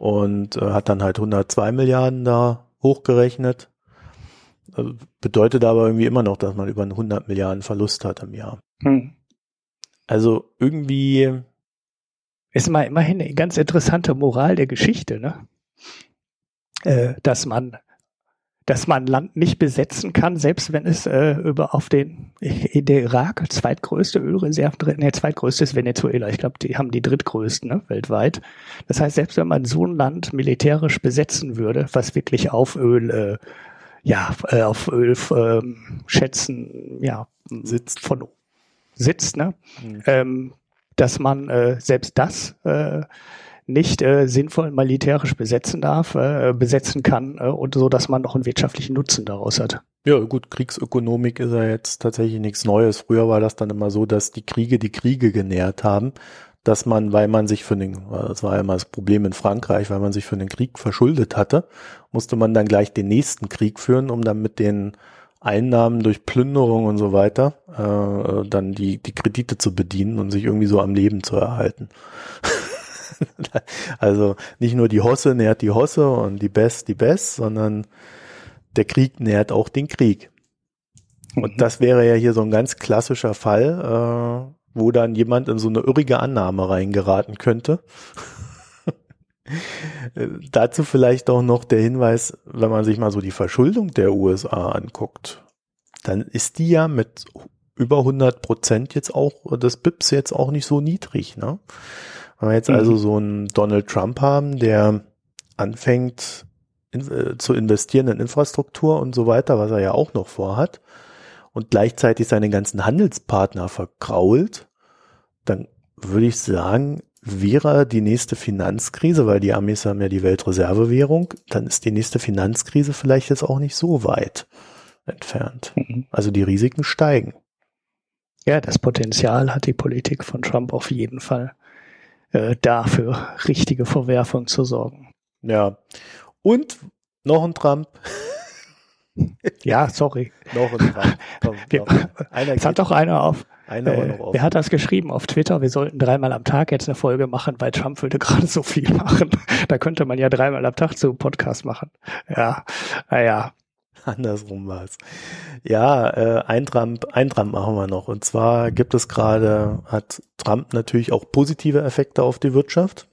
Und äh, hat dann halt 102 Milliarden da hochgerechnet. Also bedeutet aber irgendwie immer noch, dass man über 100 Milliarden Verlust hat im Jahr. Hm. Also irgendwie
ist mal immerhin eine ganz interessante Moral der Geschichte, ne? Äh, dass man dass man Land nicht besetzen kann, selbst wenn es äh, über auf den in der Irak zweitgrößte Ölreserve drin, ne, zweitgrößte ist Venezuela. Ich glaube, die haben die drittgrößten ne, weltweit. Das heißt, selbst wenn man so ein Land militärisch besetzen würde, was wirklich auf Öl, äh, ja, äh, auf Öl äh, schätzen, ja, sitzt von sitzt, ne, mhm. ähm, dass man äh, selbst das äh, nicht äh, sinnvoll militärisch besetzen darf, äh, besetzen kann äh, und so, dass man noch einen wirtschaftlichen Nutzen daraus hat.
Ja, gut, Kriegsökonomik ist ja jetzt tatsächlich nichts Neues. Früher war das dann immer so, dass die Kriege die Kriege genährt haben, dass man, weil man sich für den, das war ja immer das Problem in Frankreich, weil man sich für den Krieg verschuldet hatte, musste man dann gleich den nächsten Krieg führen, um dann mit den Einnahmen durch Plünderung und so weiter äh, dann die, die Kredite zu bedienen und sich irgendwie so am Leben zu erhalten. also nicht nur die Hosse nährt die Hosse und die Best die Best, sondern der Krieg nährt auch den Krieg. Und mhm. das wäre ja hier so ein ganz klassischer Fall, äh, wo dann jemand in so eine irrige Annahme reingeraten könnte. Dazu vielleicht auch noch der Hinweis, wenn man sich mal so die Verschuldung der USA anguckt, dann ist die ja mit über 100 Prozent jetzt auch des BIPs jetzt auch nicht so niedrig. Ne? Wenn wir jetzt mhm. also so einen Donald Trump haben, der anfängt in, äh, zu investieren in Infrastruktur und so weiter, was er ja auch noch vorhat, und gleichzeitig seine ganzen Handelspartner verkrault, dann würde ich sagen, wäre die nächste Finanzkrise, weil die Amis haben ja die Weltreservewährung, dann ist die nächste Finanzkrise vielleicht jetzt auch nicht so weit entfernt. Mhm. Also die Risiken steigen.
Ja, das Potenzial hat die Politik von Trump auf jeden Fall äh, dafür richtige Verwerfung zu sorgen.
Ja. Und noch ein Trump.
ja, sorry.
noch ein Trump.
Komm, Wir, es hat doch einer auf. Einer äh, noch auf. Wer hat das geschrieben auf Twitter? Wir sollten dreimal am Tag jetzt eine Folge machen, weil Trump würde gerade so viel machen. da könnte man ja dreimal am Tag zu Podcast machen. Ja, naja.
Andersrum war es. Ja, äh, ein Trump, ein Trump machen wir noch. Und zwar gibt es gerade, hat Trump natürlich auch positive Effekte auf die Wirtschaft.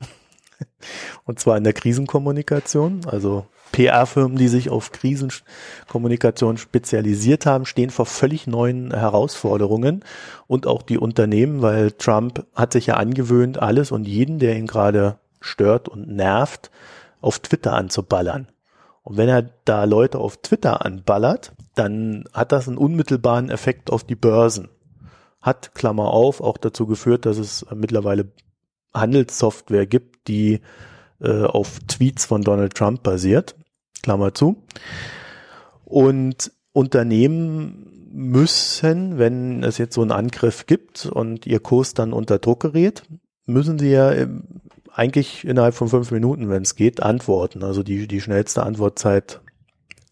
Und zwar in der Krisenkommunikation. Also PR-Firmen, die sich auf Krisenkommunikation spezialisiert haben, stehen vor völlig neuen Herausforderungen. Und auch die Unternehmen, weil Trump hat sich ja angewöhnt, alles und jeden, der ihn gerade stört und nervt, auf Twitter anzuballern. Und wenn er da Leute auf Twitter anballert, dann hat das einen unmittelbaren Effekt auf die Börsen. Hat, Klammer auf, auch dazu geführt, dass es mittlerweile Handelssoftware gibt, die äh, auf Tweets von Donald Trump basiert. Klammer zu. Und Unternehmen müssen, wenn es jetzt so einen Angriff gibt und ihr Kurs dann unter Druck gerät, müssen sie ja eigentlich innerhalb von fünf Minuten, wenn es geht, antworten. Also die, die schnellste Antwortzeit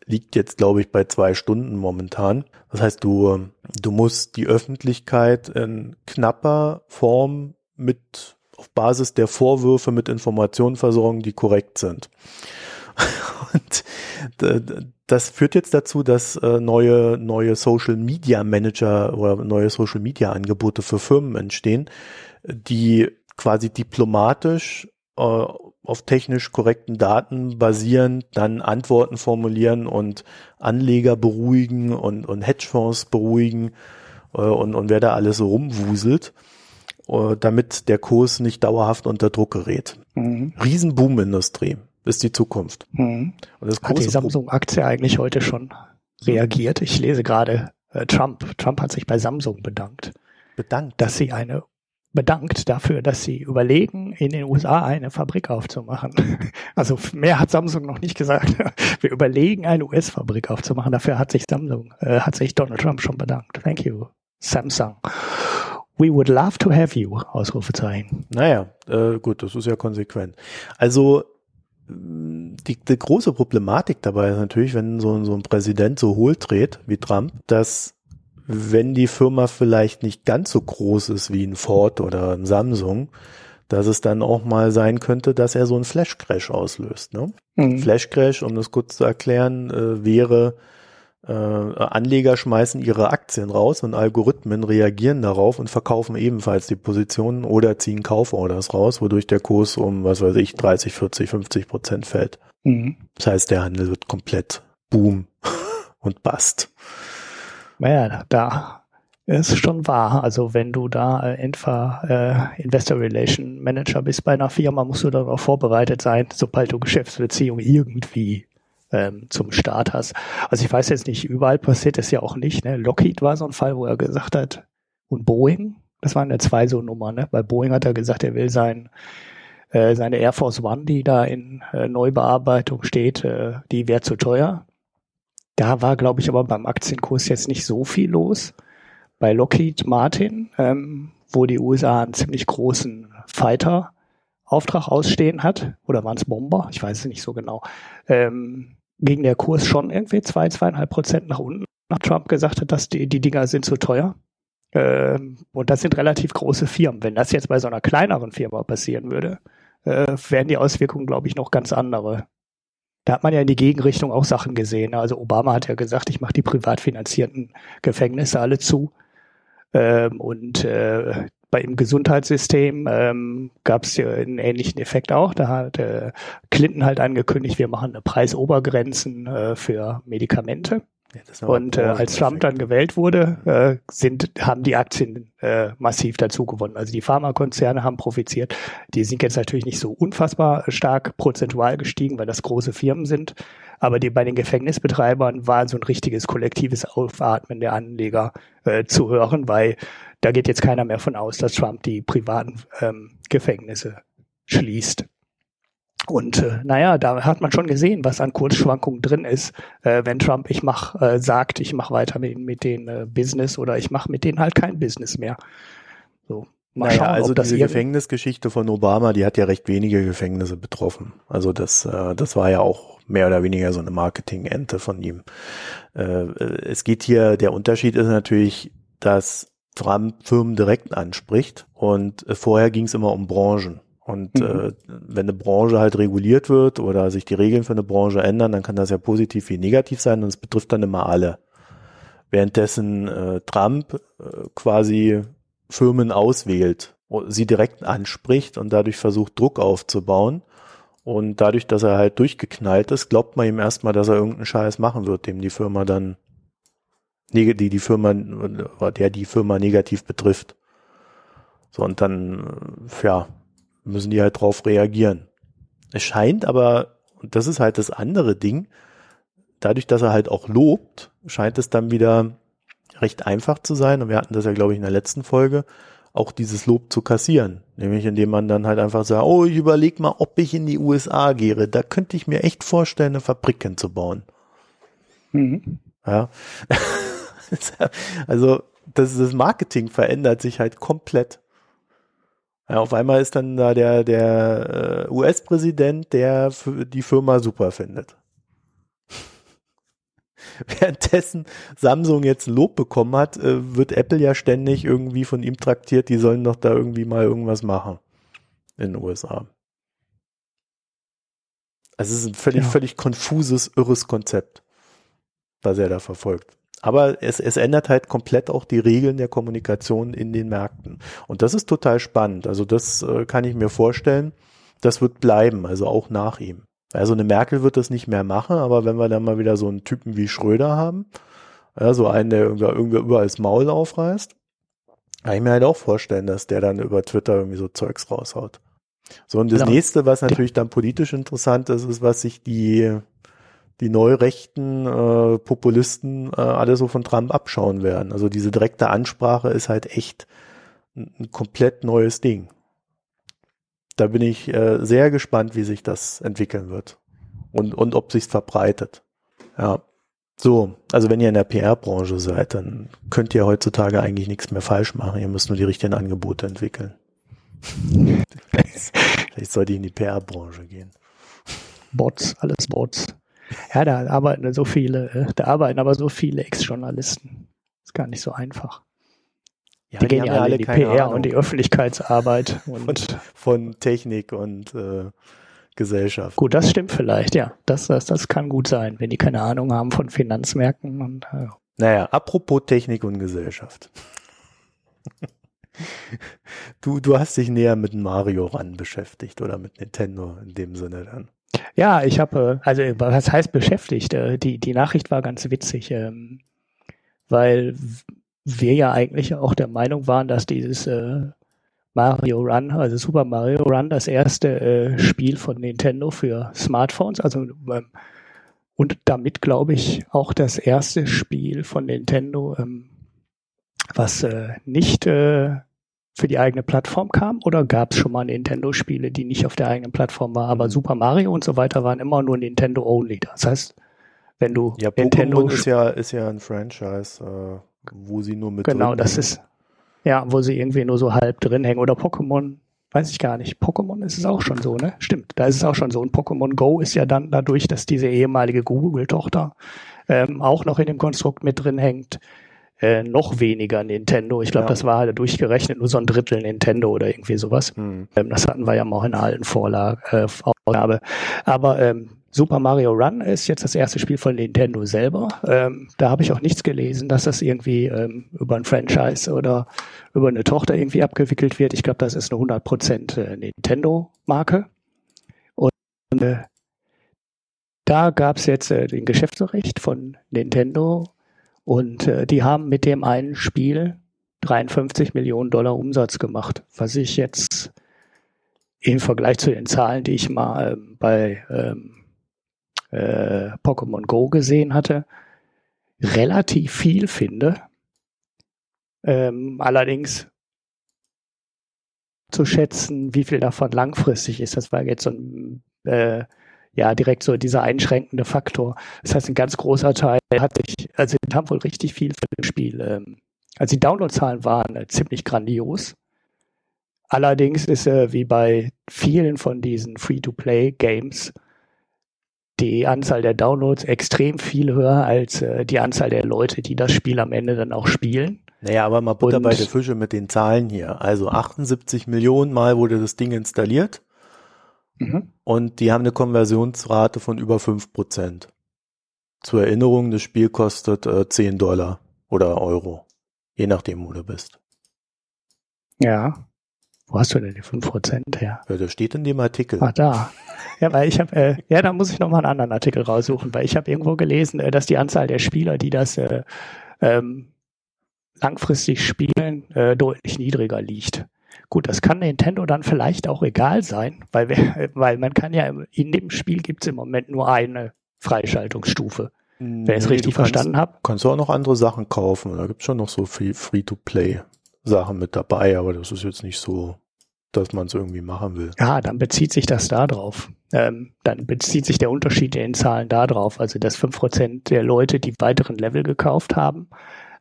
liegt jetzt, glaube ich, bei zwei Stunden momentan. Das heißt, du, du musst die Öffentlichkeit in knapper Form mit auf Basis der Vorwürfe mit Informationen versorgen, die korrekt sind. Und das führt jetzt dazu, dass äh, neue, neue Social Media Manager oder neue Social Media Angebote für Firmen entstehen, die quasi diplomatisch äh, auf technisch korrekten Daten basierend dann Antworten formulieren und Anleger beruhigen und, und Hedgefonds beruhigen äh, und, und wer da alles so rumwuselt, äh, damit der Kurs nicht dauerhaft unter Druck gerät. Mhm. Riesenboom-Industrie ist die Zukunft.
Mhm. Hat die Samsung-Aktie eigentlich heute schon reagiert? Ich lese gerade äh, Trump. Trump hat sich bei Samsung bedankt.
Bedankt.
Dass sie eine bedankt dafür, dass sie überlegen, in den USA eine Fabrik aufzumachen. Also mehr hat Samsung noch nicht gesagt. Wir überlegen, eine US-Fabrik aufzumachen. Dafür hat sich Samsung, äh, hat sich Donald Trump schon bedankt. Thank you, Samsung. We would love to have you, Ausrufezeichen.
Naja, äh, gut, das ist ja konsequent. Also die, die große Problematik dabei ist natürlich, wenn so, so ein Präsident so hohl dreht wie Trump, dass wenn die Firma vielleicht nicht ganz so groß ist wie ein Ford oder ein Samsung, dass es dann auch mal sein könnte, dass er so einen Flash-Crash auslöst. Ne? Mhm. Flash-Crash, um das kurz zu erklären, äh, wäre, äh, Anleger schmeißen ihre Aktien raus und Algorithmen reagieren darauf und verkaufen ebenfalls die Positionen oder ziehen Kauforders raus, wodurch der Kurs um, was weiß ich, 30, 40, 50 Prozent fällt. Mhm. Das heißt, der Handel wird komplett Boom und Bust.
Naja, da ist schon wahr. Also wenn du da äh, etwa äh, Investor Relation Manager bist bei einer Firma, musst du darauf vorbereitet sein, sobald du Geschäftsbeziehungen irgendwie ähm, zum Start hast. Also ich weiß jetzt nicht, überall passiert es ja auch nicht. Ne? Lockheed war so ein Fall, wo er gesagt hat, und Boeing, das waren ja zwei so Nummern. Ne? Bei Boeing hat er gesagt, er will sein äh, seine Air Force One, die da in äh, Neubearbeitung steht, äh, die wäre zu teuer. Da war, glaube ich, aber beim Aktienkurs jetzt nicht so viel los bei Lockheed Martin, ähm, wo die USA einen ziemlich großen Fighter-Auftrag ausstehen hat, oder waren es Bomber? Ich weiß es nicht so genau. Ähm, ging der Kurs schon irgendwie zwei, zweieinhalb Prozent nach unten, nach Trump gesagt hat, dass die, die Dinger sind zu teuer. Ähm, und das sind relativ große Firmen. Wenn das jetzt bei so einer kleineren Firma passieren würde, äh, wären die Auswirkungen, glaube ich, noch ganz andere. Da hat man ja in die Gegenrichtung auch Sachen gesehen. Also Obama hat ja gesagt, ich mache die privat finanzierten Gefängnisse alle zu. Ähm, und äh, bei im Gesundheitssystem ähm, gab es ja einen ähnlichen Effekt auch. Da hat äh, Clinton halt angekündigt, wir machen Preisobergrenzen äh, für Medikamente. Ja, und äh, als Trump dann gewählt wurde, äh, sind, haben die Aktien äh, massiv dazu gewonnen. Also die Pharmakonzerne haben profitiert. Die sind jetzt natürlich nicht so unfassbar stark prozentual gestiegen, weil das große Firmen sind. Aber die, bei den Gefängnisbetreibern war so ein richtiges kollektives Aufatmen der Anleger äh, zu hören, weil da geht jetzt keiner mehr von aus, dass Trump die privaten ähm, Gefängnisse schließt. Und äh, naja, da hat man schon gesehen, was an Kurzschwankungen drin ist, äh, wenn Trump ich mach äh, sagt, ich mache weiter mit, mit den äh, Business oder ich mache mit denen halt kein Business mehr.
So. Mal naja, schauen, also diese Gefängnisgeschichte von Obama, die hat ja recht wenige Gefängnisse betroffen. Also das, äh, das war ja auch mehr oder weniger so eine Marketing-Ente von ihm. Äh, es geht hier, der Unterschied ist natürlich, dass Trump Firmen direkt anspricht und vorher ging es immer um Branchen. Und mhm. äh, wenn eine Branche halt reguliert wird oder sich die Regeln für eine Branche ändern, dann kann das ja positiv wie negativ sein und es betrifft dann immer alle. Währenddessen äh, Trump äh, quasi Firmen auswählt, sie direkt anspricht und dadurch versucht, Druck aufzubauen und dadurch, dass er halt durchgeknallt ist, glaubt man ihm erstmal, dass er irgendeinen Scheiß machen wird, dem die Firma dann, die die Firma, der die Firma negativ betrifft. So, und dann, ja, müssen die halt drauf reagieren. Es scheint aber, und das ist halt das andere Ding, dadurch, dass er halt auch lobt, scheint es dann wieder recht einfach zu sein. Und wir hatten das ja, glaube ich, in der letzten Folge, auch dieses Lob zu kassieren. Nämlich indem man dann halt einfach sagt, oh, ich überleg mal, ob ich in die USA gehe. Da könnte ich mir echt vorstellen, eine Fabrik hinzubauen. Mhm. Ja. also das, das Marketing verändert sich halt komplett. Ja, auf einmal ist dann da der, der äh, US-Präsident, der die Firma super findet. währenddessen Samsung jetzt Lob bekommen hat, äh, wird Apple ja ständig irgendwie von ihm traktiert, die sollen doch da irgendwie mal irgendwas machen in den USA. Also es ist ein völlig, ja. völlig konfuses, irres Konzept, was er da verfolgt. Aber es, es ändert halt komplett auch die Regeln der Kommunikation in den Märkten. Und das ist total spannend. Also das äh, kann ich mir vorstellen. Das wird bleiben, also auch nach ihm. Also eine Merkel wird das nicht mehr machen, aber wenn wir dann mal wieder so einen Typen wie Schröder haben, ja, so einen, der irgendwie, irgendwie überall das Maul aufreißt, kann ich mir halt auch vorstellen, dass der dann über Twitter irgendwie so Zeugs raushaut. So, und das genau. nächste, was natürlich dann politisch interessant ist, ist, was sich die, die neurechten äh, Populisten äh, alle so von Trump abschauen werden. Also diese direkte Ansprache ist halt echt ein, ein komplett neues Ding da bin ich äh, sehr gespannt, wie sich das entwickeln wird und, und ob sich's verbreitet. Ja. So, also wenn ihr in der PR-Branche seid, dann könnt ihr heutzutage eigentlich nichts mehr falsch machen. Ihr müsst nur die richtigen Angebote entwickeln. Vielleicht sollte ich in die PR-Branche gehen.
Bots, alles Bots. Ja, da arbeiten so viele, äh, da arbeiten aber so viele Ex-Journalisten. Ist gar nicht so einfach. Ja, die, die gehen ja alle in die PR Ahnung. und die Öffentlichkeitsarbeit und
von, von Technik und äh, Gesellschaft.
Gut, das stimmt vielleicht, ja. Das, das, das kann gut sein, wenn die keine Ahnung haben von Finanzmärkten und äh.
Naja, apropos Technik und Gesellschaft. du, du hast dich näher mit Mario ran beschäftigt oder mit Nintendo in dem Sinne dann.
Ja, ich habe, also was heißt beschäftigt? Äh, die, die Nachricht war ganz witzig, ähm, weil wir ja eigentlich auch der Meinung waren, dass dieses äh, Mario Run, also Super Mario Run, das erste äh, Spiel von Nintendo für Smartphones, also ähm, und damit glaube ich auch das erste Spiel von Nintendo, ähm, was äh, nicht äh, für die eigene Plattform kam, oder gab es schon mal Nintendo-Spiele, die nicht auf der eigenen Plattform waren, aber mhm. Super Mario und so weiter waren immer nur Nintendo only. Das heißt, wenn du
ja, Nintendo Pokémon ist ja ist ja ein Franchise. Äh wo sie nur mit
Genau, das hängen. ist, ja, wo sie irgendwie nur so halb drin hängen. Oder Pokémon, weiß ich gar nicht. Pokémon ist es auch schon so, ne? Stimmt, da ist es auch schon so. Und Pokémon Go ist ja dann dadurch, dass diese ehemalige Google-Tochter ähm, auch noch in dem Konstrukt mit drin hängt, äh, noch weniger Nintendo. Ich glaube, ja. das war halt durchgerechnet nur so ein Drittel Nintendo oder irgendwie sowas. Hm. Ähm, das hatten wir ja mal in einer alten Vorlage. Äh. Aber ähm, Super Mario Run ist jetzt das erste Spiel von Nintendo selber. Ähm, da habe ich auch nichts gelesen, dass das irgendwie ähm, über ein Franchise oder über eine Tochter irgendwie abgewickelt wird. Ich glaube, das ist eine 100% äh, Nintendo-Marke. Und äh, da gab es jetzt äh, den Geschäftsbericht von Nintendo und äh, die haben mit dem einen Spiel 53 Millionen Dollar Umsatz gemacht, was ich jetzt im Vergleich zu den Zahlen, die ich mal ähm, bei ähm, äh, Pokémon Go gesehen hatte, relativ viel finde. Ähm, allerdings zu schätzen, wie viel davon langfristig ist, das war jetzt so ein, äh, ja, direkt so dieser einschränkende Faktor. Das heißt, ein ganz großer Teil hat sich, also die haben wohl richtig viel für das Spiel. Ähm, also die Downloadzahlen waren äh, ziemlich grandios. Allerdings ist äh, wie bei vielen von diesen Free-to-Play-Games die Anzahl der Downloads extrem viel höher als äh, die Anzahl der Leute, die das Spiel am Ende dann auch spielen.
Naja, aber mal Butter bei der Fische mit den Zahlen hier. Also 78 Millionen Mal wurde das Ding installiert mhm. Und die haben eine Konversionsrate von über 5 Prozent. Zur Erinnerung, das Spiel kostet äh, 10 Dollar oder Euro, je nachdem, wo du bist.
Ja. Wo hast du denn die 5% her?
Ja, das steht in dem Artikel.
Ah, da. Ja, weil ich habe, äh, ja, da muss ich nochmal einen anderen Artikel raussuchen, weil ich habe irgendwo gelesen, äh, dass die Anzahl der Spieler, die das äh, ähm, langfristig spielen, äh, deutlich niedriger liegt. Gut, das kann Nintendo dann vielleicht auch egal sein, weil, wir, weil man kann ja in dem Spiel gibt es im Moment nur eine Freischaltungsstufe. Wenn ich es richtig verstanden habe.
Kannst du auch noch andere Sachen kaufen. Da gibt es schon noch so viel Free-to-Play. Sachen mit dabei, aber das ist jetzt nicht so, dass man es irgendwie machen will.
Ja, dann bezieht sich das da drauf. Ähm, dann bezieht sich der Unterschied in den Zahlen da drauf. Also dass fünf Prozent der Leute die weiteren Level gekauft haben,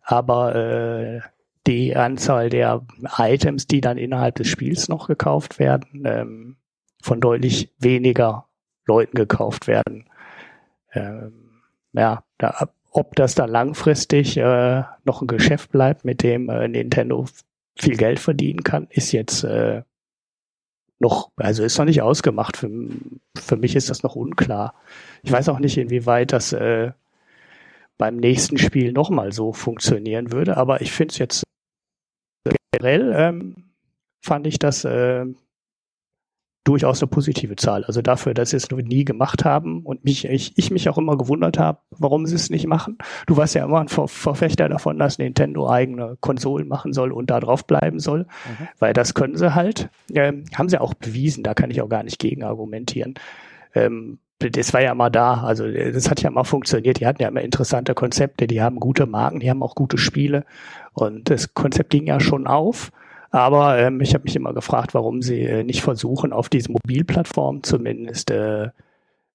aber äh, die Anzahl der Items, die dann innerhalb des Spiels noch gekauft werden, ähm, von deutlich weniger Leuten gekauft werden. Ähm, ja, da ob das dann langfristig äh, noch ein Geschäft bleibt, mit dem äh, Nintendo viel Geld verdienen kann, ist jetzt äh, noch, also ist noch nicht ausgemacht. Für, für mich ist das noch unklar. Ich weiß auch nicht, inwieweit das äh, beim nächsten Spiel nochmal so funktionieren würde, aber ich finde es jetzt generell ähm, fand ich das äh, durchaus eine positive Zahl. Also dafür, dass sie es noch nie gemacht haben und mich, ich, ich mich auch immer gewundert habe, warum sie es nicht machen. Du warst ja immer ein Ver Verfechter davon, dass Nintendo eigene Konsolen machen soll und da drauf bleiben soll, mhm. weil das können sie halt. Ähm, haben sie auch bewiesen, da kann ich auch gar nicht gegen argumentieren. Ähm, das war ja mal da, also das hat ja mal funktioniert. Die hatten ja immer interessante Konzepte, die haben gute Marken, die haben auch gute Spiele und das Konzept ging ja schon auf. Aber ähm, ich habe mich immer gefragt, warum sie äh, nicht versuchen, auf diese Mobilplattform zumindest äh,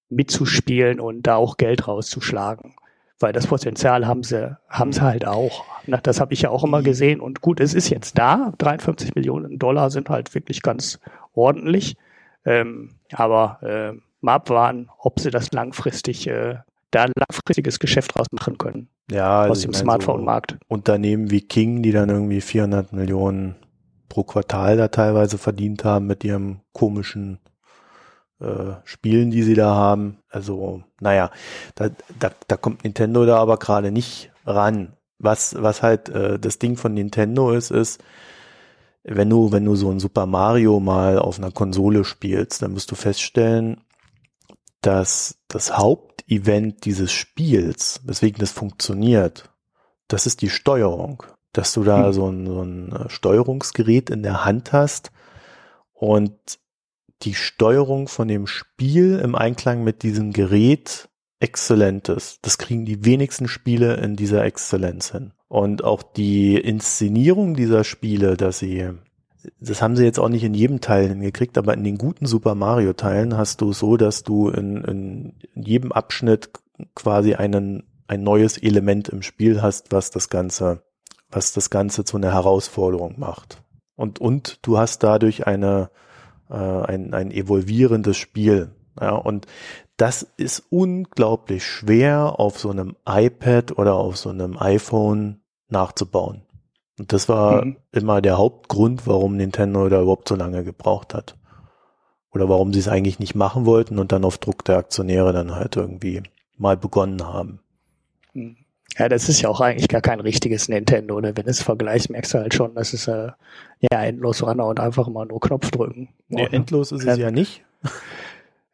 mitzuspielen und da auch Geld rauszuschlagen. Weil das Potenzial haben sie, haben sie halt auch. Na, das habe ich ja auch immer mhm. gesehen. Und gut, es ist jetzt da. 53 Millionen Dollar sind halt wirklich ganz ordentlich. Ähm, aber äh, mal abwarten, ob sie das langfristig, äh, da ein langfristiges Geschäft draus machen können.
Ja, also
aus dem Smartphone-Markt.
So Unternehmen wie King, die dann irgendwie 400 Millionen pro Quartal da teilweise verdient haben mit ihrem komischen äh, Spielen, die sie da haben. Also, naja, da, da, da kommt Nintendo da aber gerade nicht ran. Was, was halt äh, das Ding von Nintendo ist, ist, wenn du, wenn du so ein Super Mario mal auf einer Konsole spielst, dann wirst du feststellen, dass das Hauptevent dieses Spiels, weswegen das funktioniert, das ist die Steuerung. Dass du da hm. so, ein, so ein äh, Steuerungsgerät in der Hand hast und die Steuerung von dem Spiel im Einklang mit diesem Gerät exzellent ist. Das kriegen die wenigsten Spiele in dieser Exzellenz hin. Und auch die Inszenierung dieser Spiele, dass sie, das haben sie jetzt auch nicht in jedem Teil hingekriegt, aber in den guten Super Mario Teilen hast du so, dass du in, in jedem Abschnitt quasi einen, ein neues Element im Spiel hast, was das Ganze, was das Ganze zu einer Herausforderung macht. Und, und du hast dadurch eine, äh, ein, ein evolvierendes Spiel. Ja, und das ist unglaublich schwer auf so einem iPad oder auf so einem iPhone nachzubauen. Und das war mhm. immer der Hauptgrund, warum Nintendo da überhaupt so lange gebraucht hat. Oder warum sie es eigentlich nicht machen wollten und dann auf Druck der Aktionäre dann halt irgendwie mal begonnen haben.
Mhm. Ja, das ist ja auch eigentlich gar kein richtiges Nintendo, oder? Wenn du es vergleichst, merkst du halt schon, dass es äh, ja endlos Runner und einfach mal nur Knopf drücken.
Nee, endlos ist es ja nicht.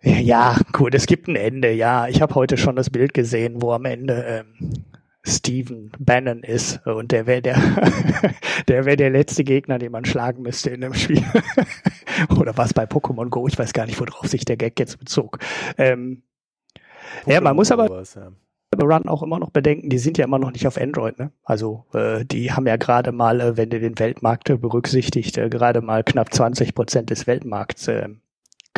Ja, gut, es gibt ein Ende, ja. Ich habe heute schon das Bild gesehen, wo am Ende ähm, Steven Bannon ist und der wäre der, der wäre der letzte Gegner, den man schlagen müsste in dem Spiel. Oder was bei Pokémon Go? Ich weiß gar nicht, worauf sich der Gag jetzt bezog. Ähm, ja, man muss aber was, ja. Run auch immer noch bedenken, die sind ja immer noch nicht auf Android, ne? Also äh, die haben ja gerade mal, äh, wenn du den Weltmarkt berücksichtigt, äh, gerade mal knapp 20 Prozent des Weltmarkts äh,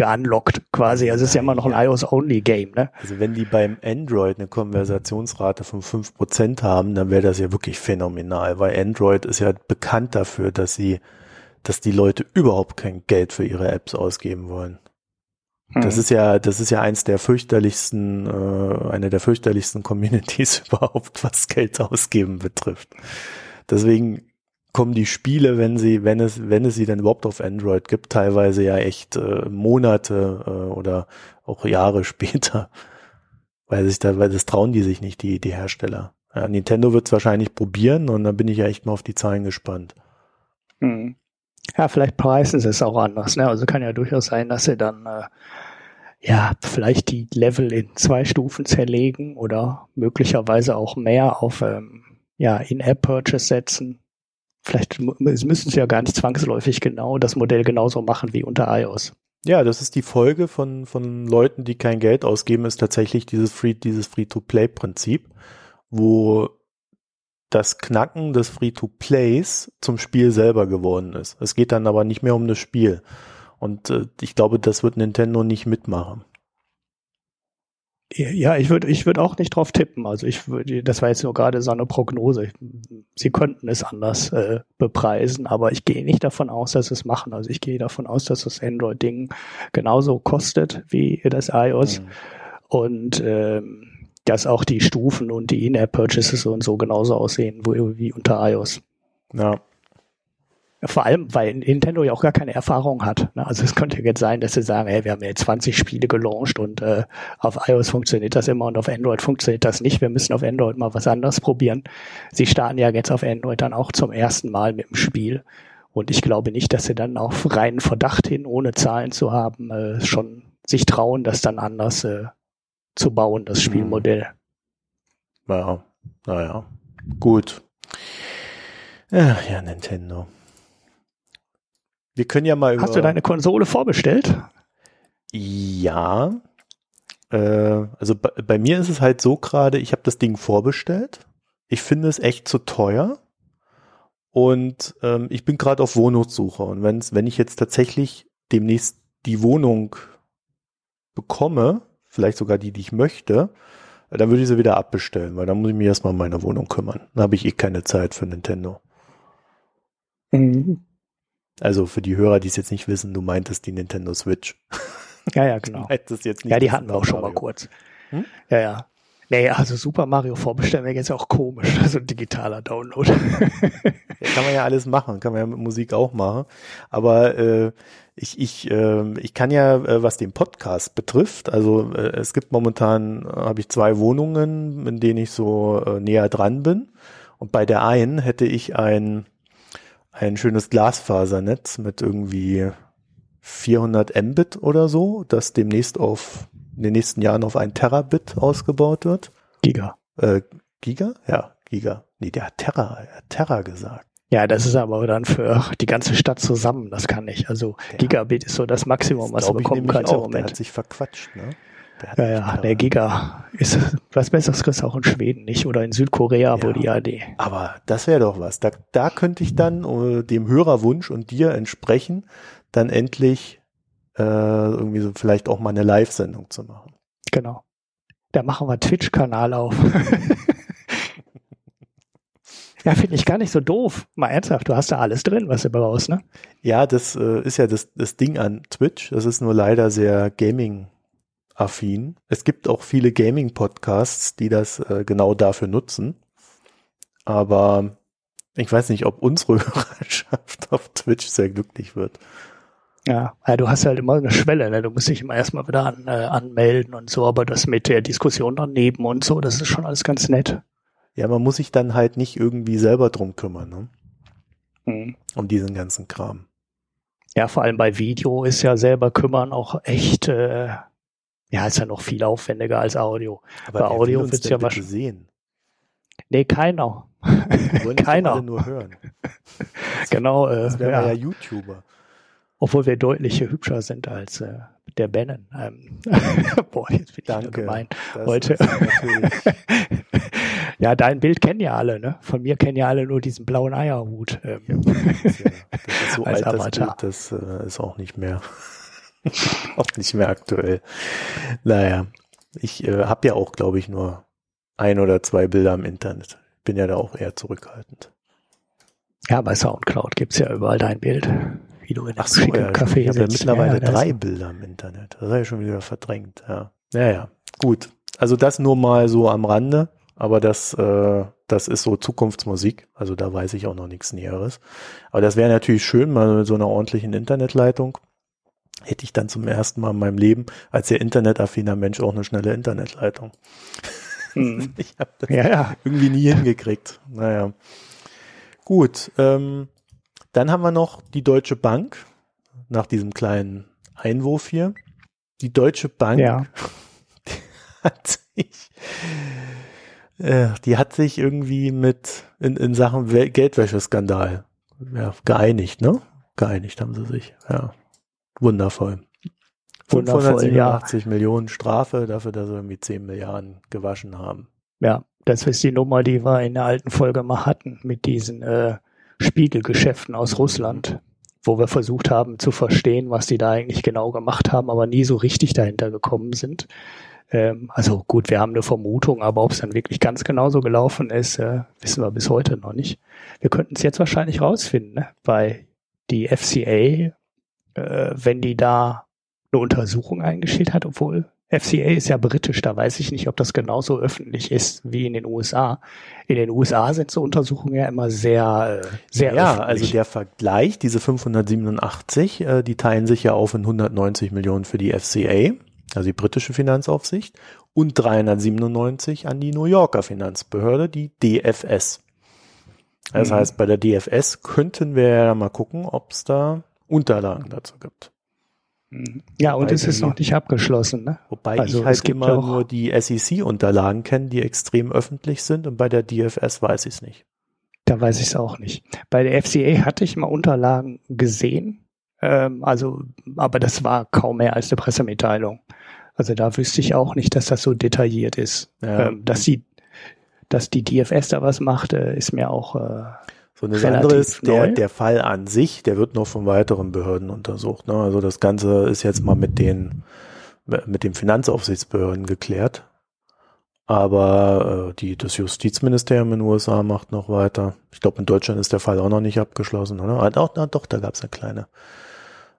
geunlockt quasi. Also es ist ja immer noch ein iOS-Only-Game. Ne?
Also wenn die beim Android eine Konversationsrate von 5% haben, dann wäre das ja wirklich phänomenal, weil Android ist ja bekannt dafür, dass sie, dass die Leute überhaupt kein Geld für ihre Apps ausgeben wollen. Hm. Das ist ja, das ist ja eins der fürchterlichsten, äh, eine der fürchterlichsten Communities überhaupt, was Geld ausgeben betrifft. Deswegen kommen die Spiele, wenn sie, wenn es, wenn es sie denn überhaupt auf Android gibt, teilweise ja echt äh, Monate äh, oder auch Jahre später. Weil sich da, weil das trauen die sich nicht, die, die Hersteller. Ja, Nintendo wird es wahrscheinlich probieren und dann bin ich ja echt mal auf die Zahlen gespannt.
Hm. Ja, vielleicht preisen sie es auch anders. Ne? Also kann ja durchaus sein, dass sie dann äh, ja vielleicht die Level in zwei Stufen zerlegen oder möglicherweise auch mehr auf ähm, ja, In-App-Purchase setzen Vielleicht müssen sie ja gar nicht zwangsläufig genau das Modell genauso machen wie unter iOS.
Ja, das ist die Folge von, von Leuten, die kein Geld ausgeben, ist tatsächlich dieses Free, dieses Free-to-Play-Prinzip, wo das Knacken des Free-to-Plays zum Spiel selber geworden ist. Es geht dann aber nicht mehr um das Spiel. Und äh, ich glaube, das wird Nintendo nicht mitmachen.
Ja, ich würde ich würde auch nicht drauf tippen. Also ich würde, das war jetzt nur gerade so eine Prognose. Sie könnten es anders äh, bepreisen, aber ich gehe nicht davon aus, dass sie es machen. Also ich gehe davon aus, dass das Android-Ding genauso kostet wie das iOS mhm. und ähm, dass auch die Stufen und die In-App-Purchases und so genauso aussehen wie unter iOS.
Ja.
Vor allem, weil Nintendo ja auch gar keine Erfahrung hat. Ne? Also es könnte jetzt sein, dass sie sagen, hey, wir haben jetzt 20 Spiele gelauncht und äh, auf iOS funktioniert das immer und auf Android funktioniert das nicht. Wir müssen auf Android mal was anderes probieren. Sie starten ja jetzt auf Android dann auch zum ersten Mal mit dem Spiel. Und ich glaube nicht, dass sie dann auf reinen Verdacht hin, ohne Zahlen zu haben, äh, schon sich trauen, das dann anders äh, zu bauen, das Spielmodell.
Ja, naja, gut. Ja, ja, Nintendo. Wir können ja mal
über. Hast du deine Konsole vorbestellt?
Ja. Äh, also bei, bei, mir ist es halt so gerade, ich habe das Ding vorbestellt. Ich finde es echt zu teuer. Und ähm, ich bin gerade auf Wohnungssuche. Und wenn's, wenn ich jetzt tatsächlich demnächst die Wohnung bekomme, vielleicht sogar die, die ich möchte, dann würde ich sie wieder abbestellen, weil dann muss ich mich erstmal um meine Wohnung kümmern. Dann habe ich eh keine Zeit für Nintendo. Mhm. Also für die Hörer, die es jetzt nicht wissen, du meintest die Nintendo Switch.
Ja, ja, genau.
Hättest jetzt nicht
Ja, die hatten wir auch schon mal
Mario.
kurz.
Hm?
Ja, ja. Nee, also Super Mario vorbestellen wäre jetzt auch komisch. Also ein digitaler Download.
Ja, kann man ja alles machen, kann man ja mit Musik auch machen. Aber äh, ich, ich, äh, ich kann ja, äh, was den Podcast betrifft, also äh, es gibt momentan, äh, habe ich zwei Wohnungen, in denen ich so äh, näher dran bin. Und bei der einen hätte ich ein, ein schönes Glasfasernetz mit irgendwie 400 Mbit oder so, das demnächst auf, in den nächsten Jahren auf ein Terabit ausgebaut wird.
Giga.
Äh, Giga? Ja, Giga. Nee, der hat Terra, er hat Terra gesagt.
Ja, das ist aber dann für die ganze Stadt zusammen. Das kann ich. Also
Ja.
Gigabit ist so das Maximum, was du bekommen kannst im
auch. Der hat
Moment.
sich verquatscht, ne?
Ja, ja, der Giga ist was Besseres kriegst du auch in Schweden nicht oder in Südkorea, wo
Ja.
die ja die.
Aber das wäre doch was. Da, da könnte ich dann äh, dem Hörerwunsch und dir entsprechen, dann endlich äh, irgendwie so vielleicht auch mal eine Live-Sendung zu machen.
Genau. Da machen wir Twitch-Kanal auf. ja, finde ich gar nicht so doof. Mal ernsthaft, du hast da alles drin, was du brauchst, ne?
Ja, das äh, ist ja das, das Ding an Twitch. Das ist nur leider sehr Gaming-affin. Es gibt auch viele Gaming-Podcasts, die das äh, genau dafür nutzen. Aber ich weiß nicht, ob unsere Hörerschaft auf Twitch sehr glücklich wird.
Ja, ja, du hast halt immer eine Schwelle, ne? Du musst dich immer erstmal wieder an, äh, anmelden und so, aber das mit der Diskussion daneben und so, das ist schon alles ganz nett.
Ja, man muss sich dann halt nicht irgendwie selber drum kümmern, ne?
Mhm.
Um diesen ganzen Kram.
Ja, vor allem bei Video ist ja selber kümmern auch echt, äh, ja, ist ja noch viel aufwendiger als Audio.
Aber
Bei Audio wird's
denn
ja wahrscheinlich-
sehen.
Nee, keiner.
Wir wollen das
Keiner.
alle nur hören.
Genau, äh,
Das wären
ja.
ja YouTuber.
obwohl wir deutlich hübscher sind als äh, der Bannon. Ähm, boah, jetzt bin ich
Danke.
gemein.
Das
Heute. ja, dein Bild kennen ja alle, ne? Von mir kennen ja alle nur diesen blauen Eierhut. Ähm,
das ist, ja, das ist so
Als
alt, das
Avatar.
Bild, das äh, ist auch nicht mehr, auch nicht mehr aktuell. Naja, ich äh, habe ja auch, glaube ich, nur ein oder zwei Bilder im Internet. Bin ja da auch eher zurückhaltend.
ja, bei Soundcloud gibt's ja überall dein Bild. Wie du in einem
Ach so, ja,
Café
ich habe ja mittlerweile
ja,
drei Bilder im Internet. Das habe ich schon wieder verdrängt. Ja, naja, gut. Also das nur mal so am Rande, aber das, äh, das ist so Zukunftsmusik. Also da weiß ich auch noch nichts Näheres. Aber das wäre natürlich schön, mal mit so einer ordentlichen Internetleitung. Hätte ich dann zum ersten Mal in meinem Leben als sehr internetaffiner Mensch auch eine schnelle Internetleitung.
Hm.
Ich habe das
Ja, ja.
irgendwie nie hingekriegt. Naja. Gut, ähm, dann haben wir noch die Deutsche Bank, nach diesem kleinen Einwurf hier. Die Deutsche Bank
Ja.
hat sich, äh, die hat sich irgendwie mit in, in Sachen Geldwäscheskandal ja, geeinigt, ne? Geeinigt haben sie sich, ja. Wundervoll.
Wundervoll,
587 Millionen Strafe dafür, dass sie irgendwie 10 Milliarden gewaschen haben.
Ja, das ist die Nummer, die wir in der alten Folge mal hatten mit diesen äh, Spiegelgeschäften aus Russland, wo wir versucht haben zu verstehen, was die da eigentlich genau gemacht haben, aber nie so richtig dahinter gekommen sind. Ähm, also gut, wir haben eine Vermutung, aber ob es dann wirklich ganz genauso gelaufen ist, äh, wissen wir bis heute noch nicht. Wir könnten es jetzt wahrscheinlich rausfinden, ne? weil die FCA, äh, wenn die da eine Untersuchung eingestellt hat, obwohl FCA ist ja britisch, da weiß ich nicht, ob das genauso öffentlich ist wie in den USA. In den USA sind so Untersuchungen ja immer sehr, äh, sehr
ja,
öffentlich.
also der Vergleich, diese 587, äh, die teilen sich ja auf in 190 Millionen für die FCA, also die britische Finanzaufsicht, und 397 an die New Yorker Finanzbehörde, die DFS. Das
Mhm.
heißt, bei der DFS könnten wir ja mal gucken, ob es da Unterlagen dazu gibt.
Ja, und es ist noch nicht abgeschlossen. Ne?
Wobei
Also
ich halt immer
auch-
nur die SEC-Unterlagen kenne, die extrem öffentlich sind und bei der DFS weiß ich es nicht.
Da weiß ich es auch nicht. Bei der FCA hatte ich mal Unterlagen gesehen, ähm, also, aber das war kaum mehr als eine Pressemitteilung. Also da wüsste ich auch nicht, dass das so detailliert ist.
Ja.
Ähm, dass die, dass die DFS da was macht, äh, ist mir auch äh,
So
relativ
andere ist der,
neu.
der Fall an sich, der wird noch von weiteren Behörden untersucht. Ne? Also das Ganze ist jetzt mal mit den mit den Finanzaufsichtsbehörden geklärt. Aber äh, die, das Justizministerium in den USA macht noch weiter. Ich glaube, in Deutschland ist der Fall auch noch nicht abgeschlossen, oder? Ah, doch, na, doch da gab es eine kleine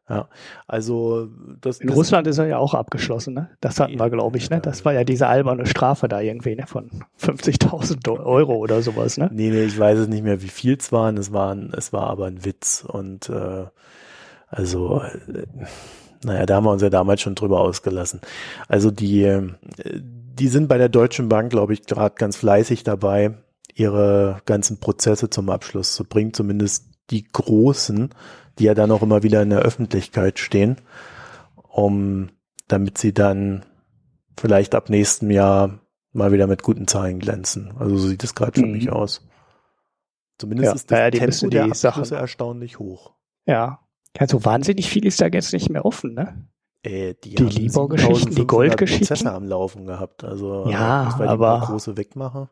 Ja, also das.
In
das,
Russland ist er ja auch abgeschlossen, ne? Das hatten wir, glaube ich, ne? Das war ja diese alberne Strafe da irgendwie, ne? Von 50.000 Euro oder sowas, ne?
Nee, nee, ich weiß es nicht mehr, wie viel es waren. Es waren, es war aber ein Witz und äh, also, äh, naja, da haben wir uns ja damals schon drüber ausgelassen. Also die, äh, die sind bei der Deutschen Bank, glaube ich, gerade ganz fleißig dabei, ihre ganzen Prozesse zum Abschluss zu bringen, zumindest die großen die ja dann auch immer wieder in der Öffentlichkeit stehen, um damit sie dann vielleicht ab nächstem Jahr mal wieder mit guten Zahlen glänzen. Also so sieht es gerade für mhm. mich aus. Zumindest
ja,
ist das
ja, Tempo der
Abschlüsse Sachen. erstaunlich hoch.
Ja. Ja, so wahnsinnig viel ist da jetzt nicht mehr offen, ne?
Äh, die
die Libor-Geschichten, die Gold-Geschichten.
Prozesse am Laufen gehabt. Also
ja, das war aber
große Wegmacher.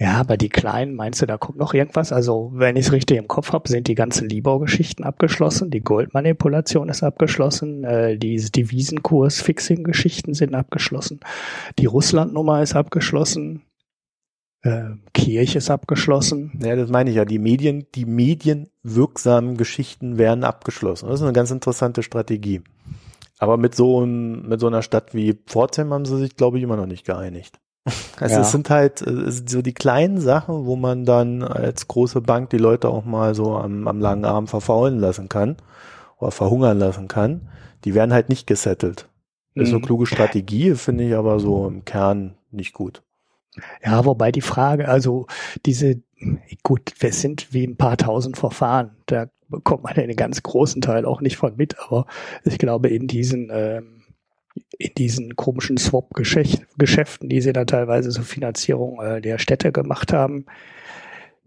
Ja, aber die kleinen, meinst du, da kommt noch irgendwas? Also, wenn ich es richtig im Kopf habe, sind die ganzen Libor-Geschichten abgeschlossen, die Goldmanipulation ist abgeschlossen, äh, die Devisenkurs-Fixing-Geschichten sind abgeschlossen, die Russland-Nummer ist abgeschlossen, äh, Kirche ist abgeschlossen.
Ja, das meine ich ja. Die Medien, die medienwirksamen Geschichten werden abgeschlossen. Das ist eine ganz interessante Strategie. Aber mit so, mit so einer Stadt wie Pforzheim haben sie sich, glaube ich, immer noch nicht geeinigt. Also ja. es sind halt äh, so die kleinen Sachen, wo man dann als große Bank die Leute auch mal so am, am langen Arm verfaulen lassen kann oder verhungern lassen kann. Die werden halt nicht gesettelt. Mhm. Ist eine kluge Strategie, finde ich aber so im Kern nicht gut.
Ja, wobei die Frage, also diese, gut, wir sind wie ein paar tausend Verfahren, da bekommt man ja einen ganz großen Teil auch nicht von mit, aber ich glaube, in diesen ähm, in diesen komischen Swap-Geschäften, die sie dann teilweise zur Finanzierung äh, der Städte gemacht haben,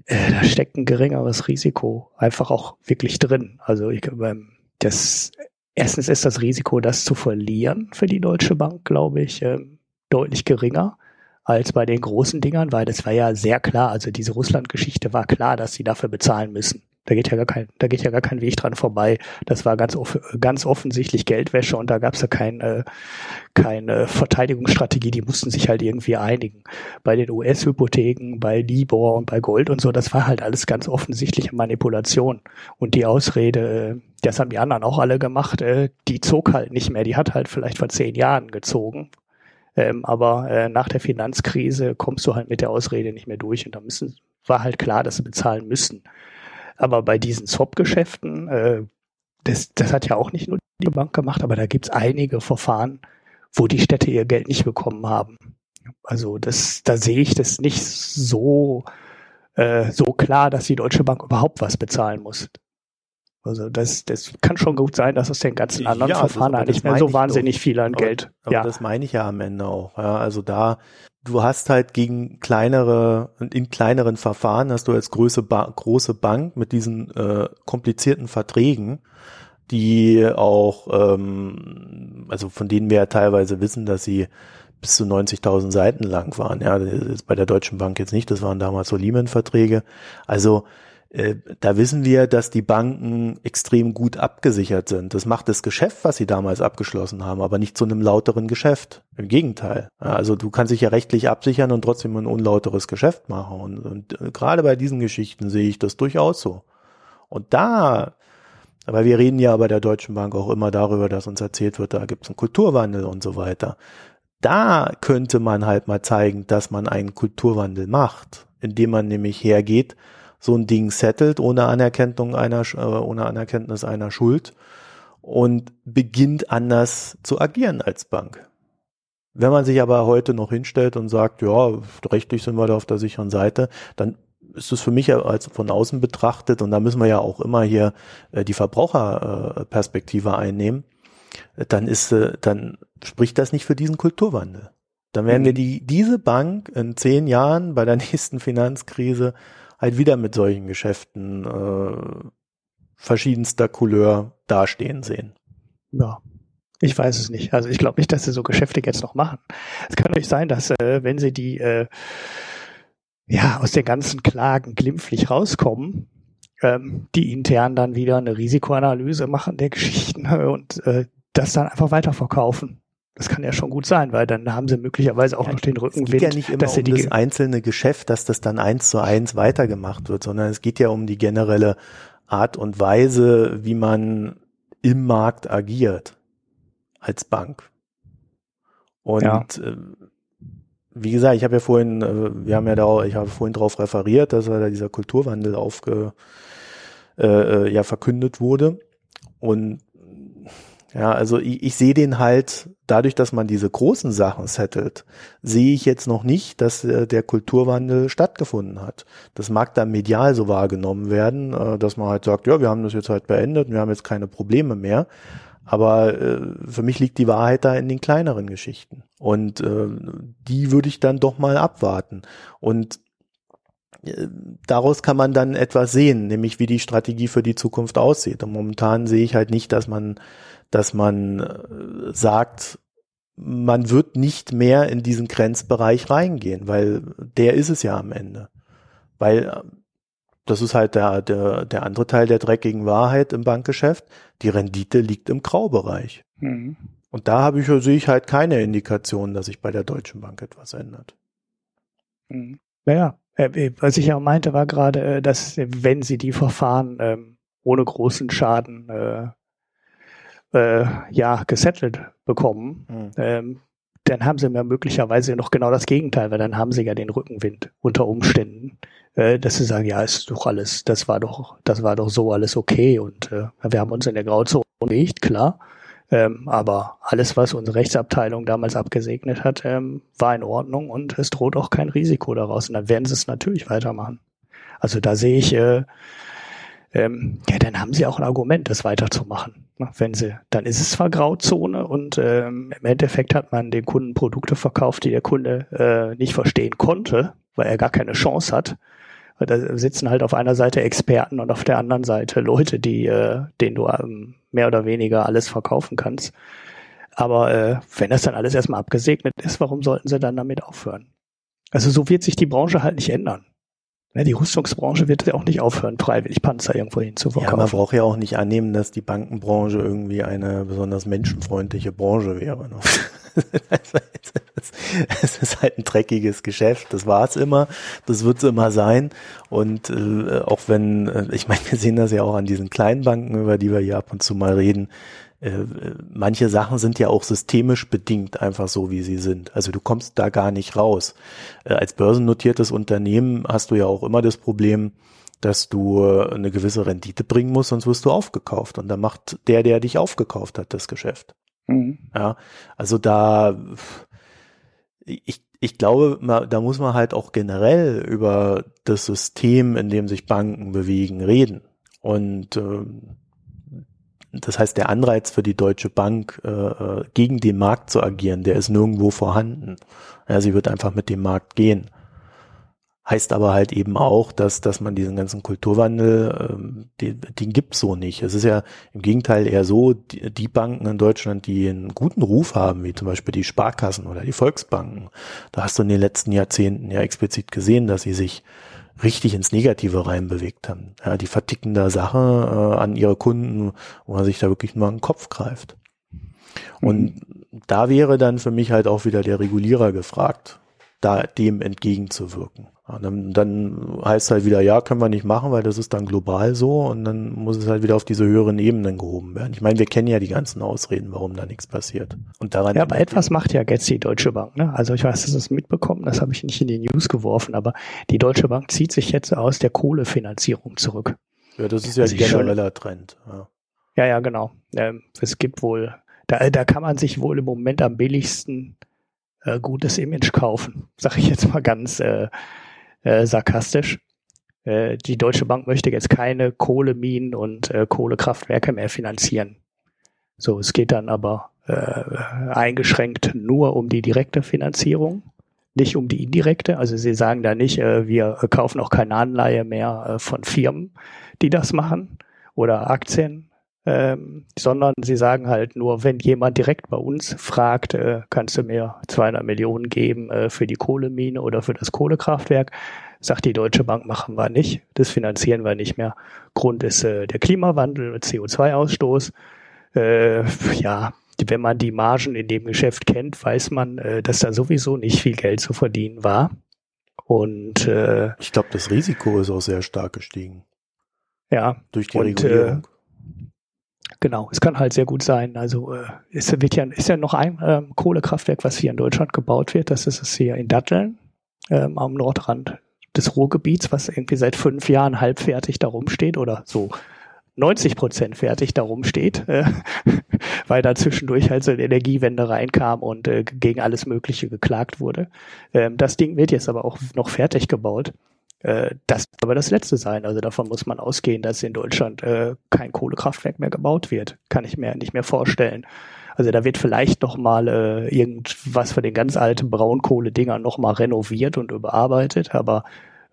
äh, da steckt ein geringeres Risiko einfach auch wirklich drin. Also ich ähm, das erstens ist das Risiko, das zu verlieren für die Deutsche Bank, glaube ich, äh, deutlich geringer als bei den großen Dingern, weil das war ja sehr klar, also diese Russland-Geschichte war klar, dass sie dafür bezahlen müssen. Da geht ja gar kein, da geht ja gar kein Weg dran vorbei. Das war ganz, off ganz offensichtlich Geldwäsche und da gab es ja keine, keine Verteidigungsstrategie. Die mussten sich halt irgendwie einigen. Bei den US-Hypotheken, bei Libor und bei Gold und so, das war halt alles ganz offensichtliche Manipulation. Und die Ausrede, das haben die anderen auch alle gemacht, äh, die zog halt nicht mehr. Die hat halt vielleicht vor zehn Jahren gezogen. Ähm, aber äh, nach der Finanzkrise kommst du halt mit der Ausrede nicht mehr durch und da müssen, war halt klar, dass sie bezahlen müssen. Aber bei diesen Swap-Geschäften, äh, das, das hat ja auch nicht nur die Bank gemacht, aber da gibt's einige Verfahren, wo die Städte ihr Geld nicht bekommen haben. Also das, da sehe ich das nicht so, äh, so klar, dass die Deutsche Bank überhaupt was bezahlen muss. Also das, das kann schon gut sein, dass es den ganzen anderen ja, Verfahren das, nicht mehr so wahnsinnig doch. viel an
aber,
Geld.
Aber ja. das meine ich ja am Ende auch. Ja, also da, du hast halt gegen kleinere, in kleineren Verfahren hast du als große, ba große Bank mit diesen äh, komplizierten Verträgen, die auch, ähm, also von denen wir ja teilweise wissen, dass sie bis zu 90.000 Seiten lang waren. Ja, das ist bei der Deutschen Bank jetzt nicht, das waren damals so Lehman-Verträge. Also da wissen wir, dass die Banken extrem gut abgesichert sind. Das macht das Geschäft, was sie damals abgeschlossen haben, aber nicht zu einem lauteren Geschäft. Im Gegenteil. Also du kannst dich ja rechtlich absichern und trotzdem ein unlauteres Geschäft machen. Und, und äh, gerade bei diesen Geschichten sehe ich das durchaus so. Und da, aber wir reden ja bei der Deutschen Bank auch immer darüber, dass uns erzählt wird, da gibt es einen Kulturwandel und so weiter. Da könnte man halt mal zeigen, dass man einen Kulturwandel macht, indem man nämlich hergeht so ein Ding settelt ohne Anerkennung einer, äh, ohne Anerkenntnis einer Schuld und beginnt anders zu agieren als Bank. Wenn man sich aber heute noch hinstellt und sagt, ja, rechtlich sind wir da auf der sicheren Seite, dann ist es für mich als von außen betrachtet, und da müssen wir ja auch immer hier äh, die Verbraucherperspektive einnehmen, dann ist, äh, dann spricht das nicht für diesen Kulturwandel. Dann werden wir mhm. die, diese Bank in zehn Jahren bei der nächsten Finanzkrise halt wieder mit solchen Geschäften äh, verschiedenster Couleur dastehen sehen.
Ja. Ich weiß es nicht. Also ich glaube nicht, dass sie so Geschäfte jetzt noch machen. Es kann nicht sein, dass äh, wenn sie die äh, ja aus den ganzen Klagen glimpflich rauskommen, ähm, die intern dann wieder eine Risikoanalyse machen der Geschichten und äh, das dann einfach weiterverkaufen. Das kann ja schon gut sein, weil dann haben sie möglicherweise auch ja, noch den Rückenwind. Es
geht ja nicht immer dass um das einzelne Geschäft, dass das dann eins zu eins weitergemacht wird, sondern es geht ja um die generelle Art und Weise, wie man im Markt agiert als Bank. Und ja. äh, wie gesagt, ich habe ja vorhin, äh, wir haben ja da, ich habe vorhin darauf referiert, dass da dieser Kulturwandel aufge, äh, äh, ja verkündet wurde. Und ja, also ich, ich sehe den halt dadurch, dass man diese großen Sachen settelt, sehe ich jetzt noch nicht, dass äh, der Kulturwandel stattgefunden hat. Das mag dann medial so wahrgenommen werden, äh, dass man halt sagt, ja, wir haben das jetzt halt beendet, wir haben jetzt keine Probleme mehr. Aber äh, für mich liegt die Wahrheit da in den kleineren Geschichten. Und äh, die würde ich dann doch mal abwarten. Und äh, daraus kann man dann etwas sehen, nämlich wie die Strategie für die Zukunft aussieht. Und momentan sehe ich halt nicht, dass man dass man äh, sagt, man wird nicht mehr in diesen Grenzbereich reingehen, weil der ist es ja am Ende. Weil äh, das ist halt der, der, der andere Teil der dreckigen Wahrheit im Bankgeschäft. Die Rendite liegt im Graubereich. Mhm. Und da habe ich, sehe ich halt keine Indikation, dass sich bei der Deutschen Bank etwas ändert.
Mhm. Naja, äh, was ich auch meinte, war gerade, dass wenn sie die Verfahren ähm, ohne großen Schaden äh, ja gesettelt bekommen, mhm. ähm, dann haben sie ja möglicherweise noch genau das Gegenteil, weil dann haben sie ja den Rückenwind unter Umständen, äh, dass sie sagen, ja, ist doch alles, das war doch, das war doch so alles okay und äh, wir haben uns in der Grauzone nicht, klar. Ähm, aber alles, was unsere Rechtsabteilung damals abgesegnet hat, ähm, war in Ordnung und es droht auch kein Risiko daraus. Und dann werden sie es natürlich weitermachen. Also da sehe ich äh, ähm, ja, dann haben sie auch ein Argument, das weiterzumachen. Wenn sie, dann ist es zwar Grauzone und ähm, im Endeffekt hat man den Kunden Produkte verkauft, die der Kunde äh, nicht verstehen konnte, weil er gar keine Chance hat. Da sitzen halt auf einer Seite Experten und auf der anderen Seite Leute, die, äh, denen du ähm, mehr oder weniger alles verkaufen kannst. Aber äh, wenn das dann alles erstmal abgesegnet ist, warum sollten sie dann damit aufhören? Also so wird sich die Branche halt nicht ändern. Ja, die Rüstungsbranche wird ja auch nicht aufhören, freiwillig Panzer irgendwo hinzuverkaufen.
Ja, man braucht ja auch nicht annehmen, dass die Bankenbranche irgendwie eine besonders menschenfreundliche Branche wäre. Ne? es ist halt ein dreckiges Geschäft, das war es immer, das wird es immer sein. Und äh, auch wenn, äh, ich meine, wir sehen das ja auch an diesen kleinen Banken, über die wir hier ab und zu mal reden, äh, manche Sachen sind ja auch systemisch bedingt einfach so, wie sie sind. Also du kommst da gar nicht raus. Äh, als börsennotiertes Unternehmen hast du ja auch immer das Problem, dass du äh, eine gewisse Rendite bringen musst, sonst wirst du aufgekauft. Und da macht der, der dich aufgekauft hat, das Geschäft. Mhm. Ja, also da, ich, ich glaube, da muss man halt auch generell über das System, in dem sich Banken bewegen, reden. Und ähm, das heißt, der Anreiz für die Deutsche Bank, äh, äh, gegen den Markt zu agieren, der ist nirgendwo vorhanden. Ja, sie wird einfach mit dem Markt gehen. Heißt aber halt eben auch, dass, dass man diesen ganzen Kulturwandel, ähm, den, den gibt so nicht. Es ist ja im Gegenteil eher so, die, die Banken in Deutschland, die einen guten Ruf haben, wie zum Beispiel die Sparkassen oder die Volksbanken, da hast du in den letzten Jahrzehnten ja explizit gesehen, dass sie sich richtig ins Negative reinbewegt haben. Ja, die verticken da Sachen äh, an ihre Kunden, wo man sich da wirklich mal in den Kopf greift. Und mhm. da wäre dann für mich halt auch wieder der Regulierer gefragt, da dem entgegenzuwirken. Dann, dann heißt halt wieder, ja, können wir nicht machen, weil das ist dann global so und dann muss es halt wieder auf diese höheren Ebenen gehoben werden. Ich meine, wir kennen ja die ganzen Ausreden, warum da nichts passiert. Und daran
ja, aber etwas macht ja jetzt die Deutsche Bank. Ne? Also ich weiß, dass es mitbekommen, das habe ich nicht in die News geworfen, aber die Deutsche Bank zieht sich jetzt aus der Kohlefinanzierung zurück.
Ja, das ist ja ein genereller Trend.
Ja. ja, ja, genau. Ähm, es gibt wohl, da, da kann man sich wohl im Moment am billigsten äh, gutes Image kaufen, sag ich jetzt mal ganz äh, äh, sarkastisch. Äh, die Deutsche Bank möchte jetzt keine Kohleminen und äh, Kohlekraftwerke mehr finanzieren. So, es geht dann aber äh, eingeschränkt nur um die direkte Finanzierung, nicht um die indirekte. Also sie sagen da nicht, äh, wir kaufen auch keine Anleihe mehr äh, von Firmen, die das machen oder Aktien, ähm, sondern sie sagen halt nur, wenn jemand direkt bei uns fragt, äh, kannst du mir 200 Millionen geben äh, für die Kohlemine oder für das Kohlekraftwerk, sagt die Deutsche Bank, machen wir nicht, das finanzieren wir nicht mehr. Grund ist äh, der Klimawandel, CO2-Ausstoß. Äh, ja, wenn man die Margen in dem Geschäft kennt, weiß man, äh, dass da sowieso nicht viel Geld zu verdienen war. Und äh,
ich glaube, das Risiko ist auch sehr stark gestiegen.
Ja.
Durch die und, Regulierung.
Genau, es kann halt sehr gut sein. Also äh, es wird ja, ist ja noch ein ähm, Kohlekraftwerk, was hier in Deutschland gebaut wird. Das ist es hier in Datteln ähm, am Nordrand des Ruhrgebiets, was irgendwie seit fünf Jahren halbfertig darum steht oder so 90 Prozent fertig darum steht, äh, weil da zwischendurch halt so eine Energiewende reinkam und äh, gegen alles Mögliche geklagt wurde. Ähm, das Ding wird jetzt aber auch noch fertig gebaut. Äh, das wird aber das letzte sein. Also davon muss man ausgehen, dass in Deutschland äh, kein Kohlekraftwerk mehr gebaut wird. Kann ich mir nicht mehr vorstellen. Also da wird vielleicht noch mal äh, irgendwas von den ganz alten Braunkohle-Dingern noch mal renoviert und überarbeitet, aber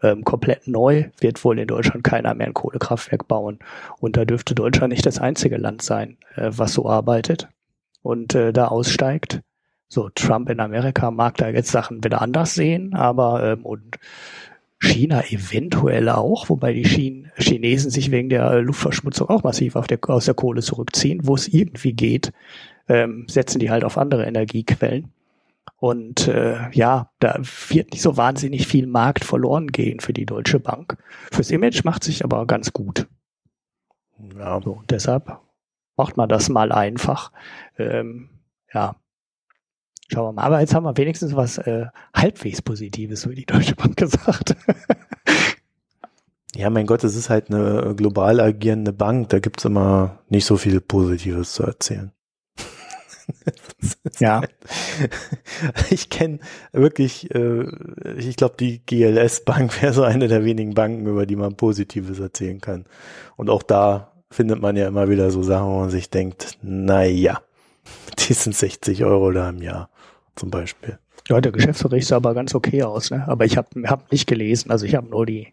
ähm, komplett neu wird wohl in Deutschland keiner mehr ein Kohlekraftwerk bauen. Und da dürfte Deutschland nicht das einzige Land sein, äh, was so arbeitet und äh, da aussteigt. So, Trump in Amerika mag da jetzt Sachen wieder anders sehen, aber ähm, und China eventuell auch, wobei die Schien Chinesen sich wegen der Luftverschmutzung auch massiv der, aus der Kohle zurückziehen, wo es irgendwie geht, ähm, setzen die halt auf andere Energiequellen. Und äh, ja, da wird nicht so wahnsinnig viel Markt verloren gehen für die Deutsche Bank. Fürs Image macht sich aber ganz gut. Ja. So, deshalb macht man das mal einfach. Ähm, ja, schauen wir mal. Aber jetzt haben wir wenigstens was äh, halbwegs Positives für die Deutsche Bank gesagt.
ja, mein Gott, es ist halt eine global agierende Bank. Da gibt's immer nicht so viel Positives zu erzählen.
ja.
Ich kenne wirklich, äh, ich glaube, die GLS Bank wäre so eine der wenigen Banken, über die man Positives erzählen kann. Und auch da findet man ja immer wieder so Sachen, wo man sich denkt, na ja, die sind 60 Euro da im Jahr zum Beispiel.
Ja, der Geschäftsbericht sah aber ganz okay aus, ne? Aber ich habe hab nicht gelesen, also ich habe nur die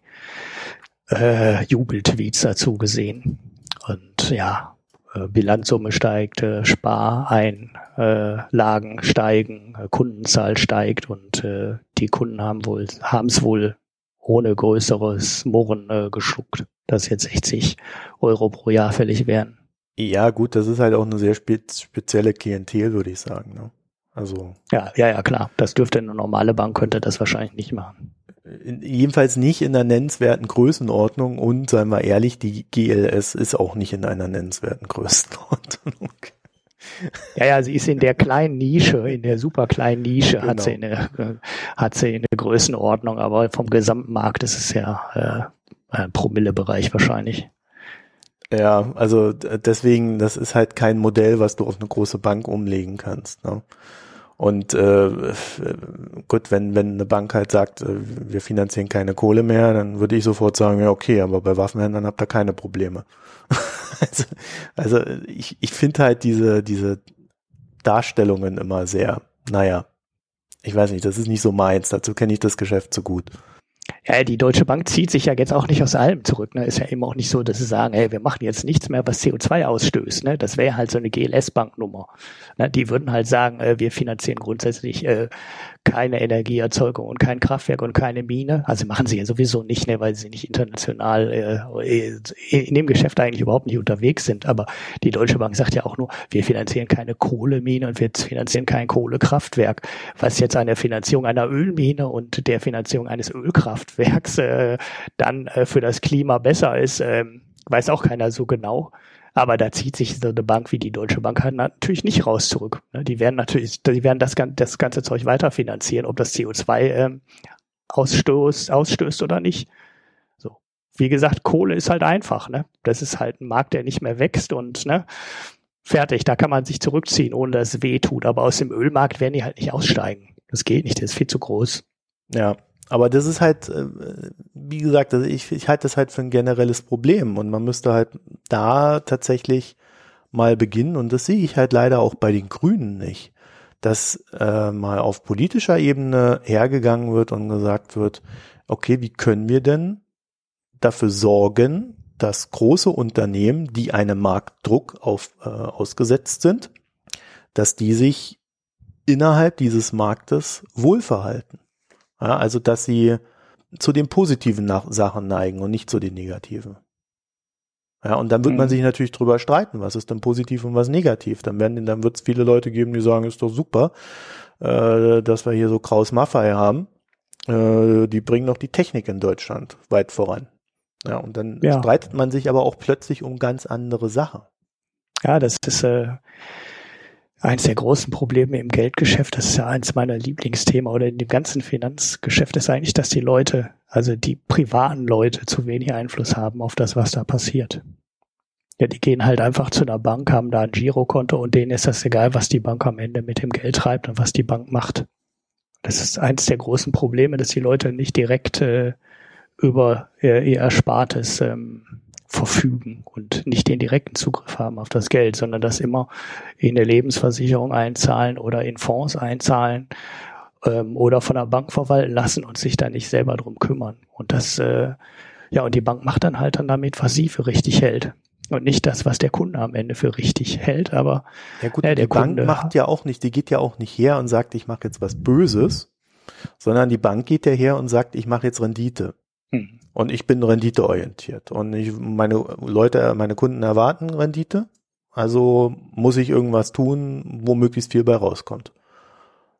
äh, Jubeltweets dazu gesehen. Und ja, äh, Bilanzsumme steigt, äh, Spareinlagen steigen, äh, Kundenzahl steigt und äh, die Kunden haben wohl es wohl ohne größeres Murren äh, geschluckt, dass jetzt 60 Euro pro Jahr fällig wären.
Ja, gut, das ist halt auch eine sehr spezielle Klientel, würde ich sagen. Ne? Also
ja, ja, ja, klar. Das dürfte eine normale Bank könnte das wahrscheinlich nicht machen
in, jedenfalls nicht in einer nennenswerten Größenordnung und, seien wir ehrlich, die GLS ist auch nicht in einer nennenswerten Größenordnung.
Ja, ja, sie ist in der kleinen Nische, in der super kleinen Nische genau. hat sie eine, äh, hat sie eine Größenordnung, aber vom gesamten Markt ist es ja äh, ein Promille-Bereich wahrscheinlich.
Ja, also deswegen, das ist halt kein Modell, was du auf eine große Bank umlegen kannst. Ne? Und äh, gut, wenn, wenn eine Bank halt sagt, äh, wir finanzieren keine Kohle mehr, dann würde ich sofort sagen, ja, okay, aber bei Waffenhändlern habt ihr keine Probleme. also, also ich, ich finde halt diese, diese Darstellungen immer sehr, naja, ich weiß nicht, das ist nicht so meins, dazu kenne ich das Geschäft zu gut.
Ja, die Deutsche Bank zieht sich ja jetzt auch nicht aus allem zurück. Ne? Ist ja eben auch nicht so, dass sie sagen, hey, wir machen jetzt nichts mehr, was CO2 ausstößt. Ne? Das wäre halt so eine GLS-Banknummer. Ne? Die würden halt sagen, äh, wir finanzieren grundsätzlich äh, keine Energieerzeugung und kein Kraftwerk und keine Mine. Also machen sie ja sowieso nicht, ne, weil sie nicht international äh, in dem Geschäft eigentlich überhaupt nicht unterwegs sind. Aber die Deutsche Bank sagt ja auch nur, wir finanzieren keine Kohlemine und wir finanzieren kein Kohlekraftwerk. Was jetzt an der Finanzierung einer Ölmine und der Finanzierung eines Ölkraftwerks äh, dann äh, für das Klima besser ist, äh, weiß auch keiner so genau. Aber da zieht sich so eine Bank wie die Deutsche Bank halt natürlich nicht raus zurück. Ne? Die werden natürlich, die werden das, das ganze Zeug weiterfinanzieren, ob das CO2 ähm, ausstößt, ausstößt oder nicht. So. Wie gesagt, Kohle ist halt einfach, ne? Das ist halt ein Markt, der nicht mehr wächst und ne, fertig, da kann man sich zurückziehen, ohne dass es weh tut. Aber aus dem Ölmarkt werden die halt nicht aussteigen. Das geht nicht, der ist viel zu groß.
Ja, aber das ist halt, äh, wie gesagt, also ich, ich halte das halt für ein generelles Problem und man müsste halt da tatsächlich mal beginnen und das sehe ich halt leider auch bei den Grünen nicht, dass äh, mal auf politischer Ebene hergegangen wird und gesagt wird, okay, wie können wir denn dafür sorgen, dass große Unternehmen, die einem Marktdruck auf, äh, ausgesetzt sind, dass die sich innerhalb dieses Marktes wohlverhalten. Ja, also, dass sie zu den positiven Sachen neigen und nicht zu den negativen. Ja, und dann wird mhm. man sich natürlich drüber streiten, was ist denn positiv und was negativ. Dann werden, dann wird es viele Leute geben, die sagen, ist doch super, äh, dass wir hier so Kraus Maffei haben. Äh, die bringen noch die Technik in Deutschland weit voran. Ja, und dann ja. streitet man sich aber auch plötzlich um ganz andere Sachen.
Ja, das ist äh, eins der großen Probleme im Geldgeschäft. Das ist ja eins meiner Lieblingsthemen oder in dem ganzen Finanzgeschäft ist eigentlich, dass die Leute, also die privaten Leute, zu wenig Einfluss haben auf das, was da passiert. Ja, die gehen halt einfach zu einer Bank, haben da ein Girokonto und denen ist das egal, was die Bank am Ende mit dem Geld treibt und was die Bank macht. Das ist eins der großen Probleme, dass die Leute nicht direkt äh, über ihr, ihr Erspartes ähm, verfügen und nicht den direkten Zugriff haben auf das Geld, sondern das immer in eine Lebensversicherung einzahlen oder in Fonds einzahlen ähm, oder von der Bank verwalten lassen und sich da nicht selber drum kümmern. Und das, äh, ja, und die Bank macht dann halt dann damit, was sie für richtig hält. Und nicht das, was der Kunde am Ende für richtig hält, aber
ja gut, äh, der die Kunde Bank macht ja auch nicht, die geht ja auch nicht her und sagt, ich mache jetzt was Böses, sondern die Bank geht ja her und sagt, ich mache jetzt Rendite. Und ich bin renditeorientiert. Und ich, meine Leute, meine Kunden erwarten Rendite. Also muss ich irgendwas tun, wo möglichst viel bei rauskommt.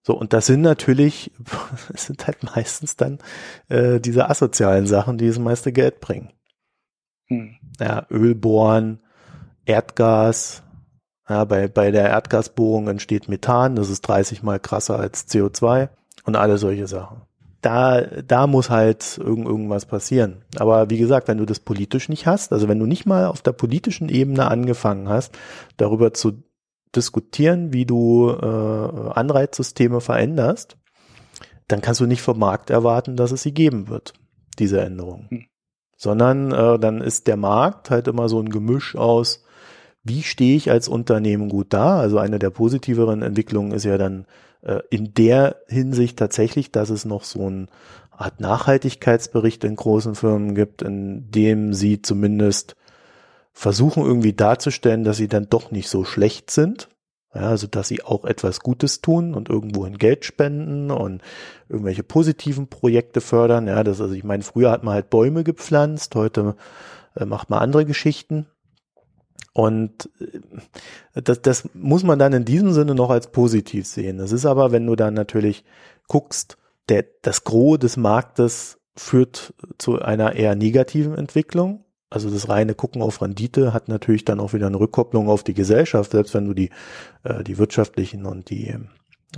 So, und das sind natürlich, es sind halt meistens dann äh, diese asozialen Sachen, die das meiste Geld bringen. Hm. Ja, Öl bohren, Erdgas. Ja, bei, bei der Erdgasbohrung entsteht Methan, das ist 30 mal krasser als CO2 und alle solche Sachen da, da muss halt irgend, irgendwas passieren. Aber wie gesagt, wenn du das politisch nicht hast, also wenn du nicht mal auf der politischen Ebene angefangen hast, darüber zu diskutieren, wie du äh, Anreizsysteme veränderst, dann kannst du nicht vom Markt erwarten, dass es sie geben wird, diese Änderung. Hm. Sondern äh, dann ist der Markt halt immer so ein Gemisch aus, wie stehe ich als Unternehmen gut da? Also eine der positiveren Entwicklungen ist ja dann äh, in der Hinsicht tatsächlich, dass es noch so eine Art Nachhaltigkeitsbericht in großen Firmen gibt, in dem sie zumindest versuchen irgendwie darzustellen, dass sie dann doch nicht so schlecht sind. Ja, also dass sie auch etwas Gutes tun und irgendwohin Geld spenden und irgendwelche positiven Projekte fördern. Ja, das also ich meine, früher hat man halt Bäume gepflanzt, heute äh, macht man andere Geschichten. Und äh, das, das muss man dann in diesem Sinne noch als positiv sehen. Das ist aber, wenn du dann natürlich guckst, der, das Gros des Marktes führt zu einer eher negativen Entwicklung. Also das reine Gucken auf Rendite hat natürlich dann auch wieder eine Rückkopplung auf die Gesellschaft, selbst wenn du die, äh, die wirtschaftlichen und die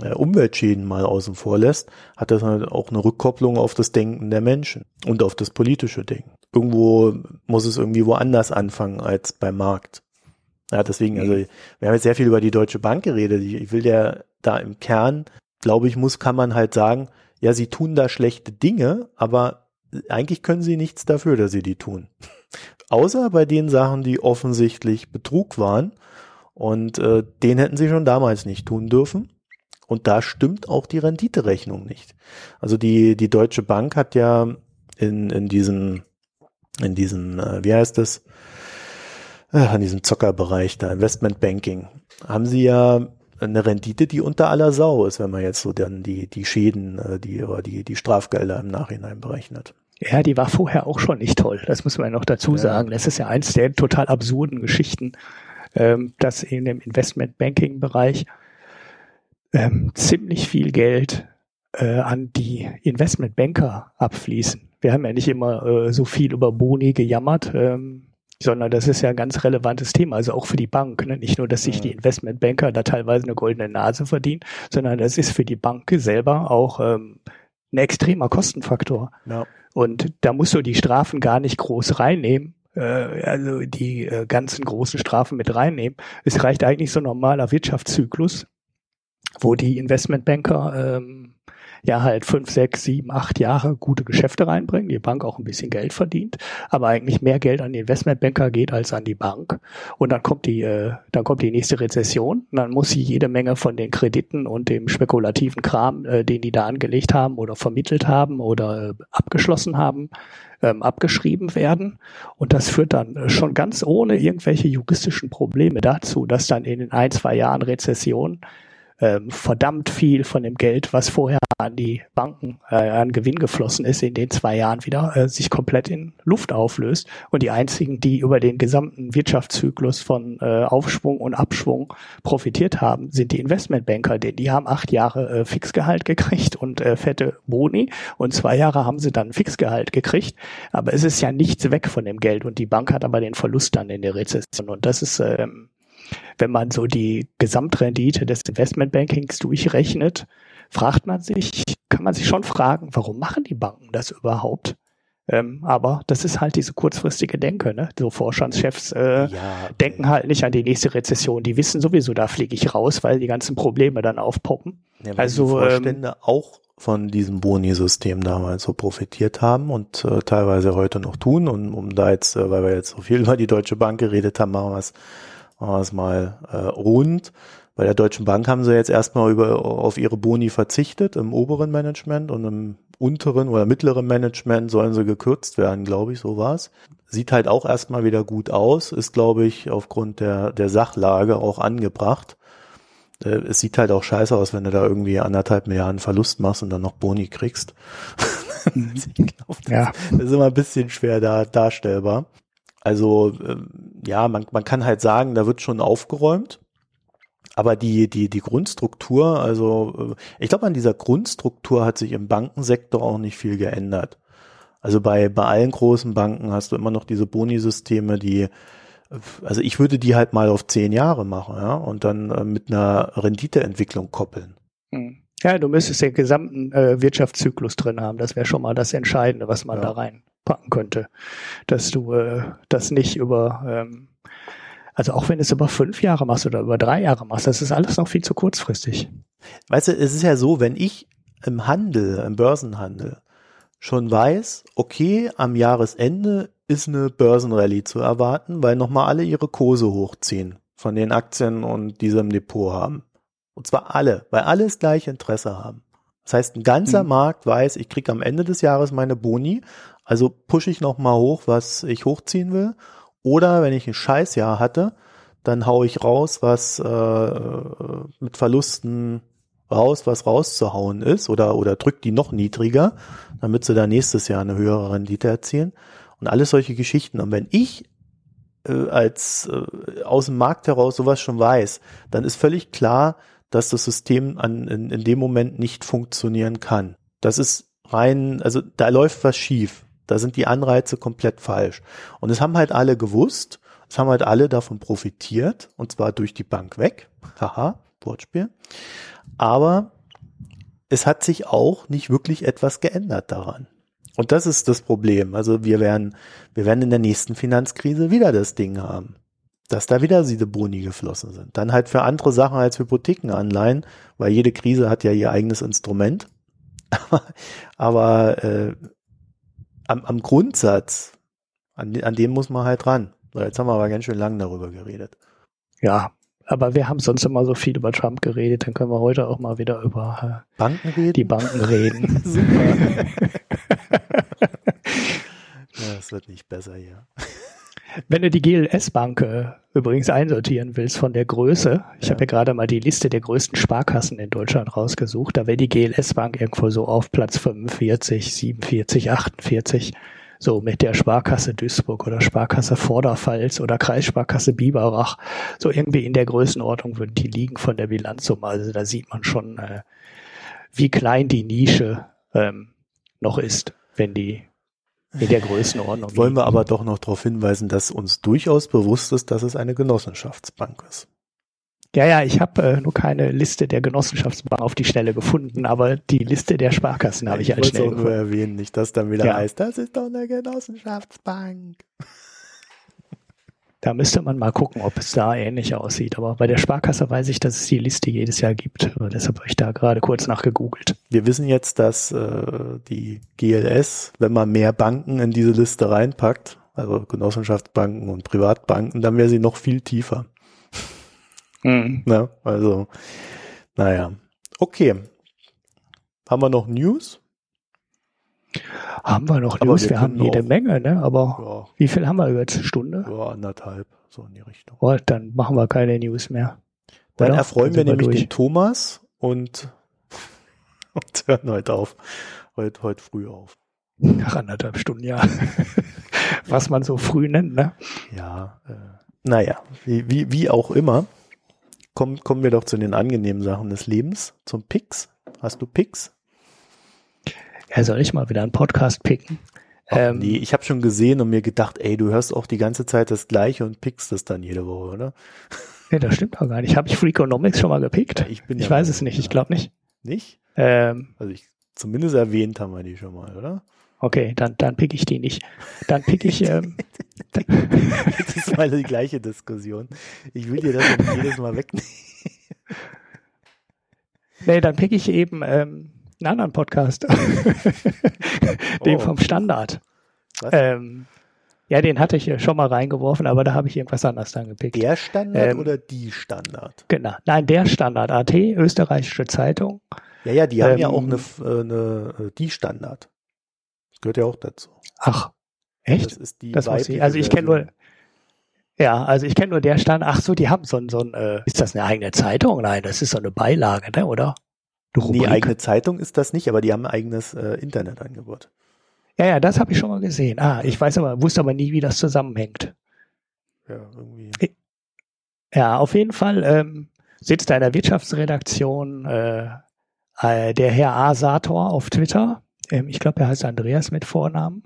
äh, Umweltschäden mal außen vor lässt, hat das halt auch eine Rückkopplung auf das Denken der Menschen und auf das politische Denken. Irgendwo muss es irgendwie woanders anfangen als beim Markt. Ja, deswegen, also mhm. wir haben jetzt sehr viel über die Deutsche Bank geredet. Ich, will der da im Kern, glaube ich, muss, kann man halt sagen, ja, sie tun da schlechte Dinge, aber eigentlich können sie nichts dafür, dass sie die tun. Außer bei den Sachen, die offensichtlich Betrug waren. Und äh, den hätten sie schon damals nicht tun dürfen. Und da stimmt auch die Renditerechnung nicht. Also die, die Deutsche Bank hat ja in, in diesen, in diesen, äh, wie heißt das, an diesem Zockerbereich da, Investmentbanking, haben sie ja eine Rendite, die unter aller Sau ist, wenn man jetzt so dann die, die Schäden, äh, die, oder die, die Strafgelder im Nachhinein berechnet.
Ja, die war vorher auch schon nicht toll. Das muss man noch dazu ja. sagen. Das ist ja eins der total absurden Geschichten, ähm, dass in dem Investmentbanking-Bereich ähm, ziemlich viel Geld äh, an die Investmentbanker abfließen. Wir haben ja nicht immer äh, so viel über Boni gejammert. Ähm, sondern das ist ja ein ganz relevantes Thema, also auch für die Bank. Ne? Nicht nur, dass sich die Investmentbanker da teilweise eine goldene Nase verdienen, sondern das ist für die Bank selber auch ähm, ein extremer Kostenfaktor. Ja. Und da musst du die Strafen gar nicht groß reinnehmen, äh, also die äh, ganzen großen Strafen mit reinnehmen. Es reicht eigentlich so ein normaler Wirtschaftszyklus, wo die Investmentbanker ähm, ja halt fünf, sechs, sieben, acht Jahre gute Geschäfte reinbringen, die Bank auch ein bisschen Geld verdient, aber eigentlich mehr Geld an die Investmentbanker geht als an die Bank. Und dann kommt die, äh, dann kommt die nächste Rezession. Und dann muss sie jede Menge von den Krediten und dem spekulativen Kram, äh, den die da angelegt haben oder vermittelt haben oder äh, abgeschlossen haben, ähm, abgeschrieben werden. Und das führt dann äh, schon ganz ohne irgendwelche juristischen Probleme dazu, dass dann in den ein, zwei Jahren Rezession ähm, verdammt viel von dem Geld, was vorher an die Banken äh, an Gewinn geflossen ist, in den zwei Jahren wieder äh, sich komplett in Luft auflöst. Und die einzigen, die über den gesamten Wirtschaftszyklus von äh, Aufschwung und Abschwung profitiert haben, sind die Investmentbanker, denn die haben acht Jahre äh, Fixgehalt gekriegt und äh, fette Boni und zwei Jahre haben sie dann Fixgehalt gekriegt. Aber es ist ja nichts weg von dem Geld und die Bank hat aber den Verlust dann in der Rezession und das ist ähm, wenn man so die Gesamtrendite des Investmentbankings durchrechnet, fragt man sich, kann man sich schon fragen, warum machen die Banken das überhaupt? Ähm, aber das ist halt diese kurzfristige Denke. Ne? So Vorstandschefs äh, ja, denken halt nicht an die nächste Rezession. Die wissen sowieso, da fliege ich raus, weil die ganzen Probleme dann aufpoppen.
Ja, also die Vorstände ähm, auch von diesem Boni-System damals so profitiert haben und äh, teilweise heute noch tun. Und um da jetzt, äh, weil wir jetzt so viel über die Deutsche Bank geredet haben, machen wir es machen wir es mal äh, rund. Bei der Deutschen Bank haben sie jetzt erstmal über, auf ihre Boni verzichtet im oberen Management und im unteren oder mittleren Management sollen sie gekürzt werden, glaube ich, so war's. Sieht halt auch erstmal wieder gut aus, ist, glaube ich, aufgrund der, der Sachlage auch angebracht. Äh, es sieht halt auch scheiße aus, wenn du da irgendwie anderthalb Milliarden Verlust machst und dann noch Boni kriegst. ich glaub, das, ja. das ist immer ein bisschen schwer da darstellbar. Also ähm, ja, man, man kann halt sagen, da wird schon aufgeräumt. Aber die, die, die Grundstruktur, also äh, ich glaube, an dieser Grundstruktur hat sich im Bankensektor auch nicht viel geändert. Also bei, bei allen großen Banken hast du immer noch diese Boni-Systeme, die, also ich würde die halt mal auf zehn Jahre machen, ja, und dann äh, mit einer Renditeentwicklung koppeln.
Hm. Ja, du müsstest den gesamten äh, Wirtschaftszyklus drin haben. Das wäre schon mal das Entscheidende, was man ja. da reinpacken könnte. Dass du äh, das nicht über ähm, also auch wenn es über fünf Jahre machst oder über drei Jahre machst, das ist alles noch viel zu kurzfristig.
Weißt du, es ist ja so, wenn ich im Handel, im Börsenhandel schon weiß, okay, am Jahresende ist eine Börsenrallye zu erwarten, weil nochmal alle ihre Kurse hochziehen von den Aktien und die sie im Depot haben. Und zwar alle, weil alle das gleiche Interesse haben. Das heißt, ein ganzer mhm. Markt weiß, ich kriege am Ende des Jahres meine Boni, also pushe ich nochmal hoch, was ich hochziehen will oder wenn ich ein Scheißjahr hatte, dann hau ich raus, was äh, mit Verlusten raus, was rauszuhauen ist, oder, oder drück die noch niedriger, damit sie da nächstes Jahr eine höhere Rendite erzielen. Und alles solche Geschichten. Und wenn ich äh, als äh, aus dem Markt heraus sowas schon weiß, dann ist völlig klar, dass das System an, in, in dem Moment nicht funktionieren kann. Das ist rein, also da läuft was schief. Da sind die Anreize komplett falsch. Und es haben halt alle gewusst, es haben halt alle davon profitiert, und zwar durch die Bank weg. Haha, Wortspiel. Aber es hat sich auch nicht wirklich etwas geändert daran. Und das ist das Problem. Also wir werden, wir werden in der nächsten Finanzkrise wieder das Ding haben, dass da wieder diese Boni geflossen sind. Dann halt für andere Sachen als Hypothekenanleihen, weil jede Krise hat ja ihr eigenes Instrument. aber äh, am, am Grundsatz, an, an dem muss man halt ran. So, jetzt haben wir aber ganz schön lang darüber geredet.
Ja, aber wir haben sonst immer so viel über Trump geredet, dann können wir heute auch mal wieder über
äh, Banken reden?
die Banken reden.
Super. ja, es wird nicht besser hier.
Wenn du die GLS-Bank äh, übrigens einsortieren willst von der Größe, ich ja. habe ja gerade mal die Liste der größten Sparkassen in Deutschland rausgesucht, da wäre die GLS-Bank irgendwo so auf Platz 45, 47, 48, so mit der Sparkasse Duisburg oder Sparkasse Vorderpfalz oder Kreissparkasse Biberach, so irgendwie in der Größenordnung würden die liegen von der Bilanzsumme. Also da sieht man schon, äh, wie klein die Nische ähm, noch ist, wenn die in der Größenordnung.
Wollen wir aber doch noch darauf hinweisen, dass uns durchaus bewusst ist, dass es eine Genossenschaftsbank ist.
Ja, ja, ich habe äh, nur keine Liste der Genossenschaftsbanken auf die Stelle gefunden, aber die Liste der Sparkassen habe ich, ich halt schnell auch
gefunden. nur erwähnen, nicht, dass dann wieder ja. heißt, das ist doch eine Genossenschaftsbank.
Da müsste man mal gucken, ob es da ähnlich aussieht. Aber bei der Sparkasse weiß ich, dass es die Liste jedes Jahr gibt. Deshalb habe ich da gerade kurz nachgegoogelt.
Wir wissen jetzt, dass äh, die GLS, wenn man mehr Banken in diese Liste reinpackt, also Genossenschaftsbanken und Privatbanken, dann wäre sie noch viel tiefer. Mhm. Na, also, naja. Okay. Haben wir noch News?
Haben wir noch News? Wir, wir haben jede Menge, ne? Aber ja. wie viel haben wir jetzt? Stunde?
Ja, anderthalb, so in die Richtung.
Oh, dann machen wir keine News mehr.
Dann Oder? erfreuen wir nämlich durch. den Thomas und, und hören heute auf. Heute, heute früh auf.
Nach anderthalb Stunden, ja. Was man so früh nennt, ne?
Ja, äh, naja, wie, wie, wie auch immer. Kommen, kommen wir doch zu den angenehmen Sachen des Lebens, zum Pix. Hast du Pix?
Ja, soll ich mal wieder einen Podcast picken? Ähm,
nee, ich habe schon gesehen und mir gedacht, ey, du hörst auch die ganze Zeit das Gleiche und pickst es dann jede Woche, oder?
nee, das stimmt doch gar nicht. Habe ich Freakonomics schon mal gepickt?
Ja, ich bin ja
ich weiß
mal-
es nicht, ich
ja.
glaube nicht.
Nicht?
Ähm,
Also ich zumindest erwähnt haben wir die schon mal, oder?
okay, dann, dann pick ich die nicht. Dann pick ich, ähm,
Das ist mal die gleiche Diskussion. Ich will dir das ja jedes Mal wegnehmen.
nee, dann pick ich eben ähm, einen anderen Podcast. den
Oh.
vom Standard. Ähm, ja, den hatte ich ja schon mal reingeworfen, aber da habe ich irgendwas anderes dann gepickt.
Der Standard
Ähm,
oder die Standard?
Genau. Nein, der Standard AT, österreichische Zeitung.
Ja, ja, die haben ja
ähm,
auch eine, F- äh, eine äh, die Standard. Das gehört ja auch dazu.
Ach, echt?
Das ist die
Das muss ich. Also ich kenne nur, ja, also ich kenne nur der Stand. Ach so, die haben so ein, so ein, äh, ist das eine eigene Zeitung? Nein, das ist so eine Beilage, ne, oder? Eine
Nee,
Rubrik.
eigene Zeitung ist das nicht, aber die haben ein eigenes äh, Internetangebot.
Ja, ja, das habe ich schon mal gesehen. Ah, ich weiß aber, wusste aber nie, wie das zusammenhängt.
Ja, irgendwie.
Ja, auf jeden Fall ähm, sitzt da in der Wirtschaftsredaktion äh, äh, der Herr A. Sator auf Twitter. Ähm, ich glaube, er heißt Andreas mit Vornamen.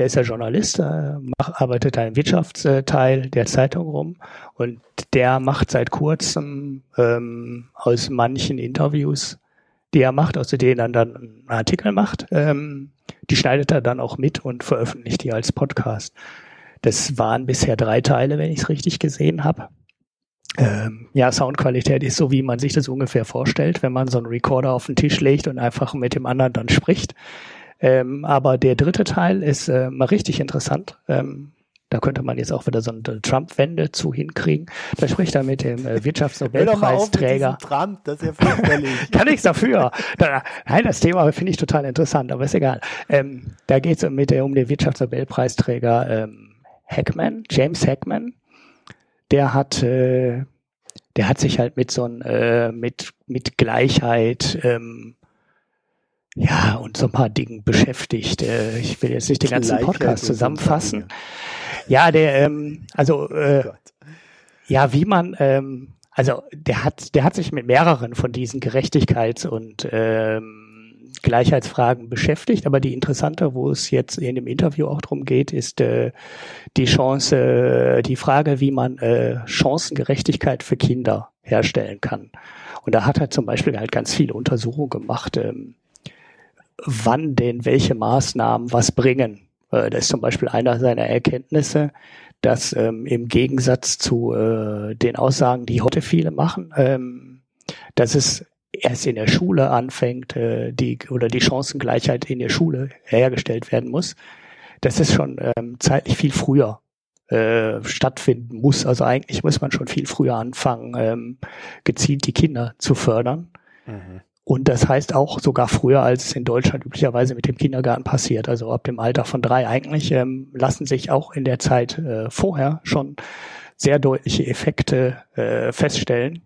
Der ist ja Journalist, äh, arbeitet da im Wirtschaftsteil der Zeitung rum und der macht seit kurzem ähm, aus manchen Interviews, die er macht, aus denen er dann einen Artikel macht, ähm, die schneidet er dann auch mit und veröffentlicht die als Podcast. Das waren bisher drei Teile, wenn ich es richtig gesehen habe. Ähm, ja, Soundqualität ist so, wie man sich das ungefähr vorstellt, wenn man so einen Recorder auf den Tisch legt und einfach mit dem anderen dann spricht. Ähm, aber der dritte Teil ist äh, mal richtig interessant. Ähm, da könnte man jetzt auch wieder so eine Trump-Wende zu hinkriegen. Da spricht er mit dem äh, Wirtschaftsnobelpreisträger.
Trump, das ist ja.
Kann nichts dafür. Da, nein, das Thema finde ich total interessant, aber ist egal. Ähm, da geht es mit der, um den Wirtschaftsnobelpreisträger ähm, Heckman, James Heckman. Der hat, äh, der hat sich halt mit so ein, äh, mit, mit Gleichheit, ähm, ja, und so ein paar Dingen beschäftigt. Äh, ich will jetzt nicht den ganzen Podcast zusammenfassen. Ja, der, ähm, also äh,
Gott.
ja, wie man, ähm, also der hat, der hat sich mit mehreren von diesen Gerechtigkeits- und ähm, Gleichheitsfragen beschäftigt, aber die interessante, wo es jetzt in dem Interview auch drum geht, ist äh, die Chance, äh, die Frage, wie man äh, Chancengerechtigkeit für Kinder herstellen kann. Und da hat er zum Beispiel halt ganz viele Untersuchungen gemacht, ähm, wann denn welche Maßnahmen was bringen. Äh, das ist zum Beispiel einer seiner Erkenntnisse, dass ähm, im Gegensatz zu äh, den Aussagen, die heute viele machen, ähm, dass es erst in der Schule anfängt, äh, die oder die Chancengleichheit in der Schule hergestellt werden muss, dass es schon ähm, zeitlich viel früher äh, stattfinden muss. Also eigentlich muss man schon viel früher anfangen, ähm, gezielt die Kinder zu fördern.
Mhm.
Und das heißt auch sogar früher, als es in Deutschland üblicherweise mit dem Kindergarten passiert. Also ab dem Alter von drei. Eigentlich ähm, lassen sich auch in der Zeit äh, vorher schon sehr deutliche Effekte äh, feststellen,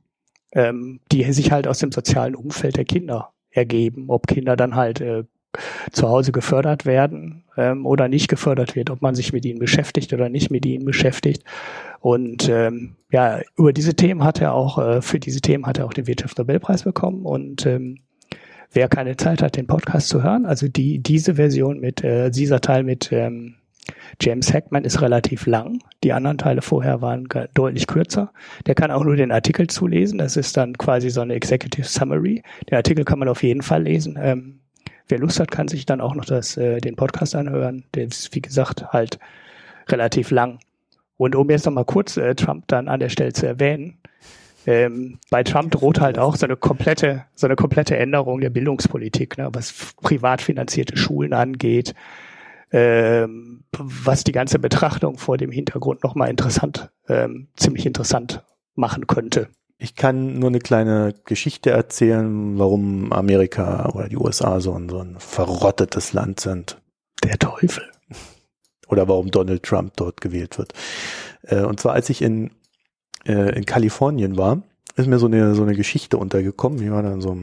ähm, die sich halt aus dem sozialen Umfeld der Kinder ergeben. Ob Kinder dann halt äh, zu Hause gefördert werden ähm, oder nicht gefördert wird, ob man sich mit ihnen beschäftigt oder nicht mit ihnen beschäftigt. Und ähm, ja, über diese Themen hat er auch, äh, für diese Themen hat er auch den Wirtschaftsnobelpreis bekommen. Und ähm, wer keine Zeit hat, den Podcast zu hören, also die diese Version mit äh, dieser Teil mit ähm, James Hackman ist relativ lang. Die anderen Teile vorher waren deutlich kürzer. Der kann auch nur den Artikel zulesen. Das ist dann quasi so eine Executive Summary. Den Artikel kann man auf jeden Fall lesen. Ähm, wer Lust hat, kann sich dann auch noch das, äh, den Podcast anhören. Der ist, wie gesagt, halt relativ lang. Und um jetzt nochmal kurz äh, Trump dann an der Stelle zu erwähnen, ähm, bei Trump droht halt auch so eine komplette, so eine komplette Änderung der Bildungspolitik, ne, was privat finanzierte Schulen angeht, ähm, was die ganze Betrachtung vor dem Hintergrund nochmal interessant, ähm, ziemlich interessant machen könnte.
Ich kann nur eine kleine Geschichte erzählen, warum Amerika oder die USA so ein, so ein verrottetes Land sind.
Der Teufel.
Oder warum Donald Trump dort gewählt wird. Äh, und zwar, als ich in, äh, in Kalifornien war, ist mir so eine, so eine Geschichte untergekommen. Ich war da in so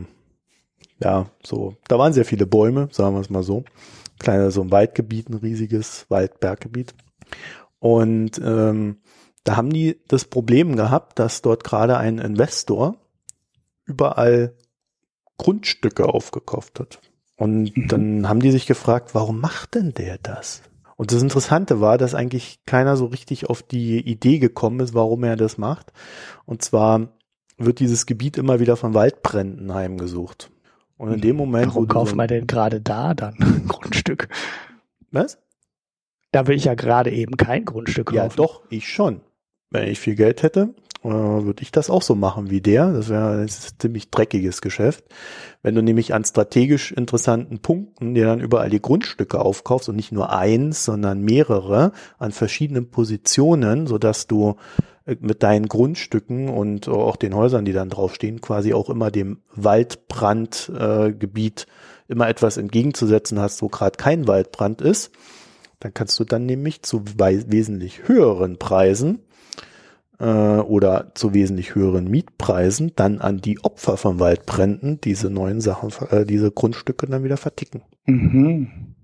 ja, so, da waren sehr viele Bäume, sagen wir es mal so. Kleiner, so ein Waldgebiet, ein riesiges Waldberggebiet. Und ähm, da haben die das Problem gehabt, dass dort gerade ein Investor überall Grundstücke aufgekauft hat. Und mhm. dann haben die sich gefragt, warum macht denn der das? Und das Interessante war, dass eigentlich keiner so richtig auf die Idee gekommen ist, warum er das macht. Und zwar wird dieses Gebiet immer wieder von Waldbränden heimgesucht. Und in dem Moment.
Warum kauft so man denn gerade da dann ein Grundstück?
Was?
Da will ich ja gerade eben kein Grundstück kaufen.
Ja, doch, ich schon. Wenn ich viel Geld hätte, äh, würde ich das auch so machen wie der. Das wäre ein ziemlich dreckiges Geschäft. Wenn du nämlich an strategisch interessanten Punkten dir dann überall die Grundstücke aufkaufst und nicht nur eins, sondern mehrere an verschiedenen Positionen, so dass du äh, mit deinen Grundstücken und auch den Häusern, die dann draufstehen, quasi auch immer dem Waldbrandgebiet äh, immer etwas entgegenzusetzen hast, wo gerade kein Waldbrand ist, dann kannst du dann nämlich zu wesentlich höheren Preisen äh, oder zu wesentlich höheren Mietpreisen dann an die Opfer von Waldbränden diese neuen Sachen, äh, diese Grundstücke dann wieder verticken. Mhm.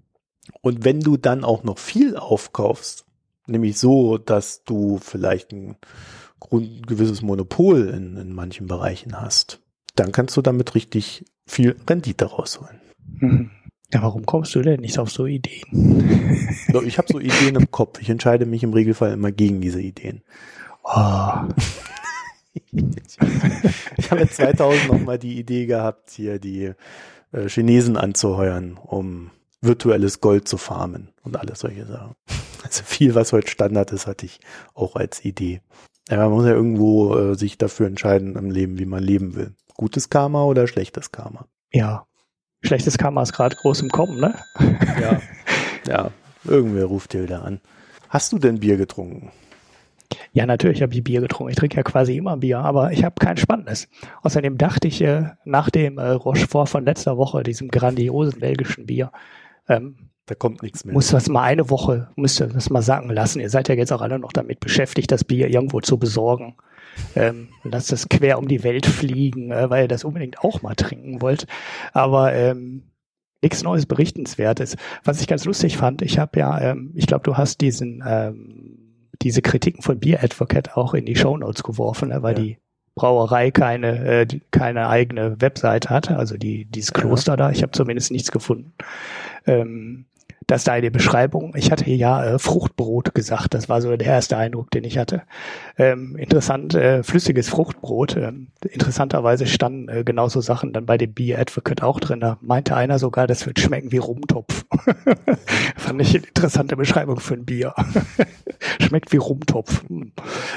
Und wenn du dann auch noch viel aufkaufst, nämlich so, dass du vielleicht ein Grund, gewisses Monopol in, in manchen Bereichen hast, dann kannst du damit richtig viel Rendite rausholen.
Mhm. Ja, warum kommst du denn nicht auf so Ideen?
ich habe so Ideen im Kopf. Ich entscheide mich im Regelfall immer gegen diese Ideen. Oh. ich habe 2000 noch mal die Idee gehabt, hier die äh, Chinesen anzuheuern, um virtuelles Gold zu farmen und alles solche Sachen. Also viel, was heute Standard ist, hatte ich auch als Idee. Ja, man muss ja irgendwo äh, sich dafür entscheiden im Leben, wie man leben will. Gutes Karma oder schlechtes Karma?
Ja. Schlechtes Karma ist gerade groß im Kommen, ne?
Ja. Ja. Irgendwer ruft dir wieder an. Hast du denn Bier getrunken?
Ja, natürlich habe ich Bier getrunken. Ich trinke ja quasi immer Bier, aber ich habe kein Spannendes. Außerdem dachte ich äh, nach dem äh, Rochefort von letzter Woche, diesem grandiosen belgischen Bier, ähm,
da kommt nichts mehr.
Muss das mal eine Woche, müsst ihr das mal sagen lassen. Ihr seid ja jetzt auch alle noch damit beschäftigt, das Bier irgendwo zu besorgen. Ähm, lasst es quer um die Welt fliegen, äh, weil ihr das unbedingt auch mal trinken wollt. Aber ähm, nichts Neues Berichtenswertes. Was ich ganz lustig fand, ich habe ja, ähm, ich glaube, du hast diesen ähm, diese Kritiken von Beer Advocate auch in die Show Notes geworfen, ne, weil ja. die Brauerei keine äh, keine eigene Webseite hat, also die dieses Kloster ja. da. Ich habe zumindest nichts gefunden. Ähm, das da in der Beschreibung. Ich hatte ja äh, Fruchtbrot gesagt. Das war so der erste Eindruck, den ich hatte. Ähm, interessant, äh, flüssiges Fruchtbrot. Ähm, interessanterweise standen äh, genauso Sachen dann bei dem Beer Advocate auch drin. Da meinte einer sogar, das wird schmecken wie Rumtopf. Fand ich eine interessante Beschreibung für ein Bier. Schmeckt wie Rumtopf. Hm.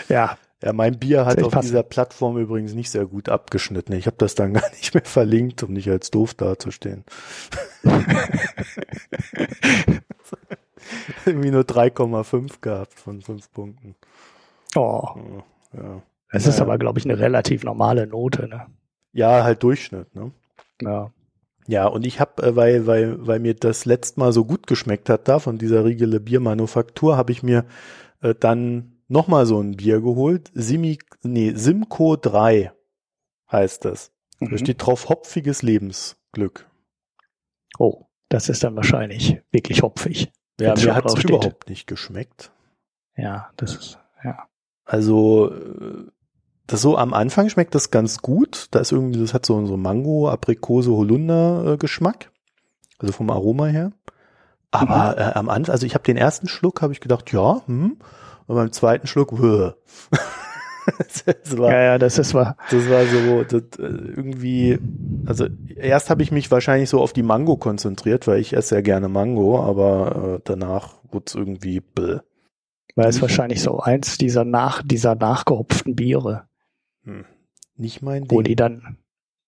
Ja,
ja, mein Bier hat auf dieser Plattform übrigens nicht sehr gut abgeschnitten. Ich habe das dann gar nicht mehr verlinkt, um nicht als doof dazustehen. Irgendwie nur 3,5 gehabt von 5 Punkten.
Oh. Ja. Es ist ja. aber, glaube ich, eine relativ normale Note, ne?
Ja, halt Durchschnitt, ne?
Ja.
Ja, und ich habe, äh, weil, weil, weil mir das letzte Mal so gut geschmeckt hat da von dieser Riegele Biermanufaktur, habe ich mir äh, dann nochmal so ein Bier geholt. Simi, nee, Simco 3 heißt das. Mhm. Da steht drauf hopfiges Lebensglück.
Oh, das ist dann wahrscheinlich wirklich hopfig.
Ja, mir hat es überhaupt nicht geschmeckt.
Ja, das ist, ja.
Also, das so am Anfang schmeckt das ganz gut. Da ist irgendwie, das hat so, so Mango, Aprikose, Holunder äh, Geschmack. Also vom Aroma her. Aber mhm. äh, am Anfang, also ich habe den ersten Schluck, habe ich gedacht, ja, hm, und beim zweiten Schluck, das
war, ja, ja, das ist wahr.
Das war so das, äh, irgendwie, also erst habe ich mich wahrscheinlich so auf die Mango konzentriert, weil ich esse ja gerne Mango, aber äh, danach wurde es irgendwie bläh.
Weil es wahrscheinlich so eins dieser nach dieser nachgehopften Biere.
Hm. Nicht mein
Ding. Wo die dann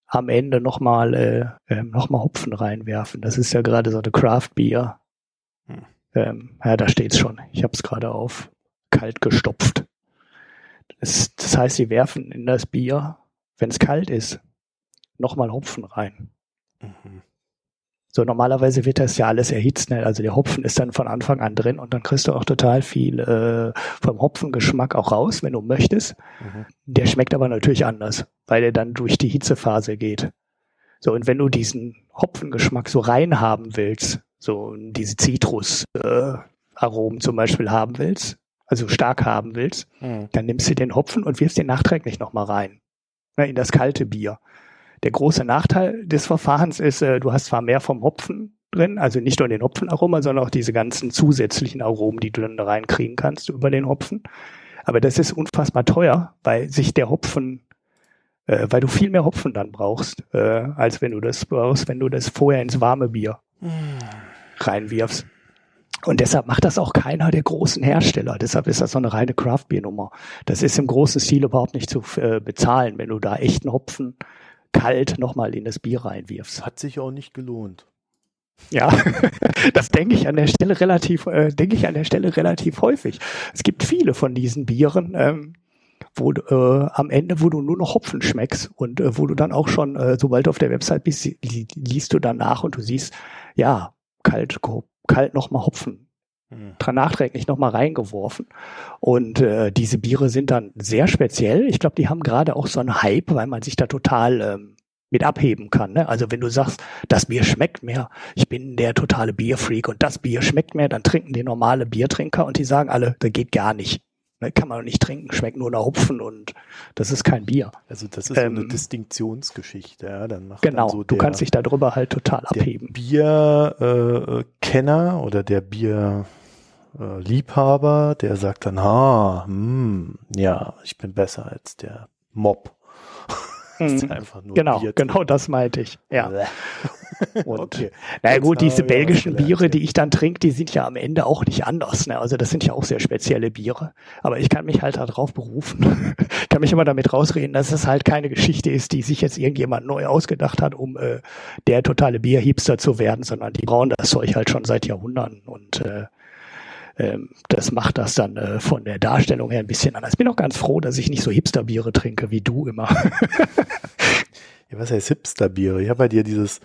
am Ende nochmal äh, äh, noch Hopfen reinwerfen. Das ist ja gerade so eine Craft Bier. Hm. Ähm, ja, da steht's schon. Ich habe es gerade auf kalt gestopft. Das, das heißt, sie werfen in das Bier, wenn es kalt ist, nochmal Hopfen rein. Mhm. So, normalerweise wird das ja alles erhitzt, ne? also der Hopfen ist dann von Anfang an drin und dann kriegst du auch total viel äh, vom Hopfengeschmack auch raus, wenn du möchtest. Mhm. Der schmeckt aber natürlich anders, weil er dann durch die Hitzephase geht. So, und wenn du diesen Hopfengeschmack so rein haben willst, so diese Zitrus-Aromen äh, zum Beispiel haben willst, also stark haben willst, mhm. dann nimmst du den Hopfen und wirfst den nachträglich nochmal rein. Ne, in das kalte Bier. Der große Nachteil des Verfahrens ist, äh, du hast zwar mehr vom Hopfen drin, also nicht nur den Hopfenaroma, sondern auch diese ganzen zusätzlichen Aromen, die du dann da reinkriegen kannst über den Hopfen. Aber das ist unfassbar teuer, weil sich der Hopfen, äh, weil du viel mehr Hopfen dann brauchst, äh, als wenn du das brauchst, wenn du das vorher ins warme Bier hm. reinwirfst. Und deshalb macht das auch keiner der großen Hersteller. Deshalb ist das so eine reine Craft-Bier-Nummer. Das ist im großen Stil überhaupt nicht zu äh, bezahlen, wenn du da echten Hopfen kalt nochmal in das Bier reinwirfst.
Hat sich auch nicht gelohnt.
Ja, das denke ich an der Stelle relativ, äh, denke ich an der Stelle relativ häufig. Es gibt viele von diesen Bieren, ähm, wo äh, am Ende, wo du nur noch Hopfen schmeckst und äh, wo du dann auch schon, äh, sobald du auf der Website bist, li liest du danach und du siehst, ja, kalt, kalt nochmal Hopfen hm. nachträglich nochmal reingeworfen. Und äh, diese Biere sind dann sehr speziell. Ich glaube, die haben gerade auch so einen Hype, weil man sich da total ähm, mit abheben kann. Ne? Also wenn du sagst, das Bier schmeckt mir, ich bin der totale Bierfreak und das Bier schmeckt mir, dann trinken die normale Biertrinker und die sagen alle, das geht gar nicht. Ne? Kann man nicht trinken, schmeckt nur nach Hopfen und das ist kein Bier.
Also das ist ähm, eine Distinktionsgeschichte. Ja? Dann macht
genau,
dann so
du kannst dich darüber halt total abheben.
Bierkenner äh, oder der Bierliebhaber, der sagt dann, ha, hm, ja, ich bin besser als der Mob.
Ist mhm. einfach nur genau, Bier genau das meinte ich. Ja. Und okay. na gut, diese belgischen Biere, die ich dann trinke, die sind ja am Ende auch nicht anders. Ne? Also das sind ja auch sehr spezielle Biere. Aber ich kann mich halt darauf berufen. ich kann mich immer damit rausreden, dass es halt keine Geschichte ist, die sich jetzt irgendjemand neu ausgedacht hat, um äh, der totale Bierhipster zu werden, sondern die brauen das Zeug halt schon seit Jahrhunderten und äh, ähm, das macht das dann äh, von der Darstellung her ein bisschen anders. Ich bin auch ganz froh, dass ich nicht so Hipsterbiere trinke wie du immer.
ja, was heißt Hipsterbiere? Ich habe bei dir dieses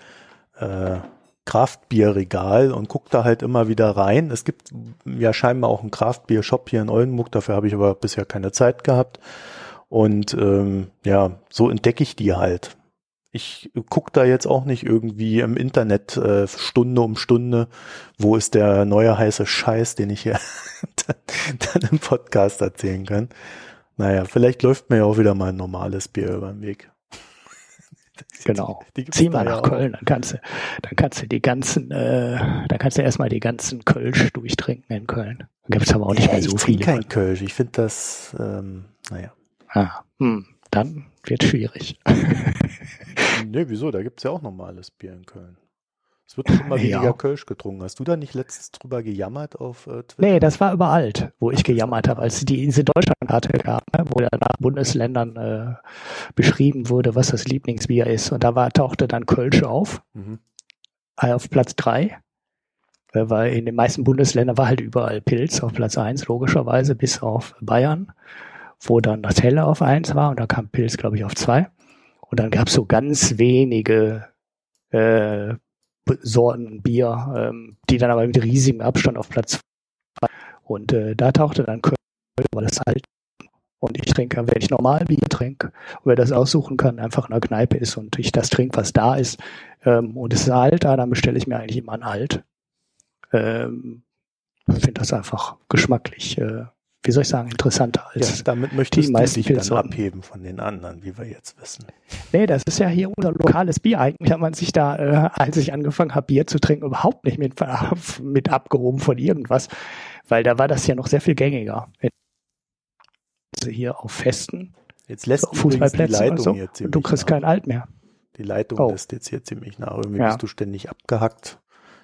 äh, Kraftbierregal und guck da halt immer wieder rein. Es gibt ja scheinbar auch einen Kraftbier-Shop hier in Oldenburg, dafür habe ich aber bisher keine Zeit gehabt. Und ähm, ja, so entdecke ich die halt ich gucke da jetzt auch nicht irgendwie im Internet äh, Stunde um Stunde, wo ist der neue heiße Scheiß, den ich hier dann, im Podcast erzählen kann. Naja, vielleicht läuft mir ja auch wieder mal ein normales Bier über den Weg.
Genau. Die, die Zieh mal nach ja Köln, dann kannst du, dann kannst du die ganzen, äh, dann kannst du erstmal die ganzen Kölsch durchtrinken in Köln. Dann gibt es aber auch nicht ja, mehr so
ich
viele.
kein Kölsch. Ich finde das, ähm, naja.
Ah, hm, dann wird schwierig.
nee, wieso? Da gibt es ja auch normales Bier in Köln. Es wird schon mal weniger ja. Kölsch getrunken. Hast du da nicht letztens drüber gejammert auf äh,
Twitter? Nee, das war überall, wo ich gejammert habe, als die diese Deutschlandkarte gab, ne, wo ja nach Bundesländern äh, beschrieben wurde, was das Lieblingsbier ist. Und da war, tauchte dann Kölsch auf, mhm. Äh, auf Platz drei. Äh, weil in den meisten Bundesländern war halt überall Pilz auf Platz eins, logischerweise, bis auf Bayern, wo dann das Helle auf eins war und da kam Pilz, glaube ich, auf zwei. Und dann gab es so ganz wenige äh, Sorten Bier, ähm, die dann aber mit riesigem Abstand auf Platz zwei. Und äh, da tauchte dann Köln, weil das halt und ich trinke, wenn ich normal Bier trinke, und wer das aussuchen kann, einfach in der Kneipe ist und ich das trinke, was da ist, ähm, und es ist alt, dann bestelle ich mir eigentlich immer ein alt. Ähm, finde das einfach geschmacklich äh, wie soll ich sagen, interessanter als
ja, damit möchtest die meisten du dich dann abheben von den anderen, wie wir jetzt wissen.
Nee, das ist ja hier unser lokales Bier. Eigentlich hat man sich da, äh, als ich angefangen habe, Bier zu trinken, überhaupt nicht mit, mit abgehoben von irgendwas, weil da war das ja noch sehr viel gängiger. Also hier auf Festen,
jetzt lässt auf Fußballplätzen und, so,
und du kriegst nach. kein Alt mehr.
Die Leitung oh. lässt jetzt hier ziemlich nach. Irgendwie ja. bist du ständig abgehackt.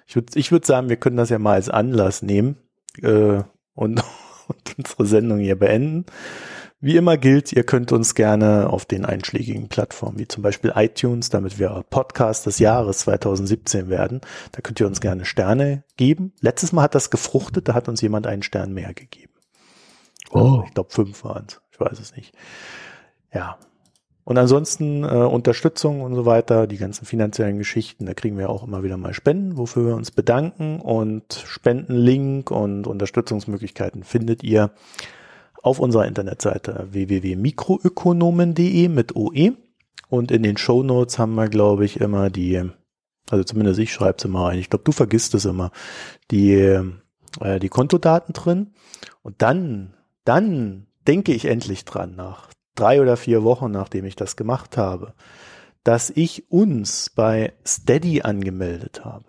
Ich würde ich würd sagen, wir können das ja mal als Anlass nehmen äh, und und unsere Sendung hier beenden. Wie immer gilt, ihr könnt uns gerne auf den einschlägigen Plattformen, wie zum Beispiel iTunes, damit wir Podcast des Jahres 2017 werden, da könnt ihr uns gerne Sterne geben. Letztes Mal hat das gefruchtet, da hat uns jemand einen Stern mehr gegeben. Oh. Ich glaube, fünf waren es. Ich weiß es nicht. Ja, und ansonsten äh, Unterstützung und so weiter, die ganzen finanziellen Geschichten, da kriegen wir auch immer wieder mal Spenden, wofür wir uns bedanken. Und Spendenlink und Unterstützungsmöglichkeiten findet ihr auf unserer Internetseite www.mikroökonomen.de mit OE. Und in den Show Notes haben wir, glaube ich, immer die, also zumindest ich schreibe es immer rein, ich glaube, du vergisst es immer, die, äh, die Kontodaten drin. Und dann, dann denke ich endlich dran nach drei oder vier Wochen, nachdem ich das gemacht habe, dass ich uns bei Steady angemeldet habe.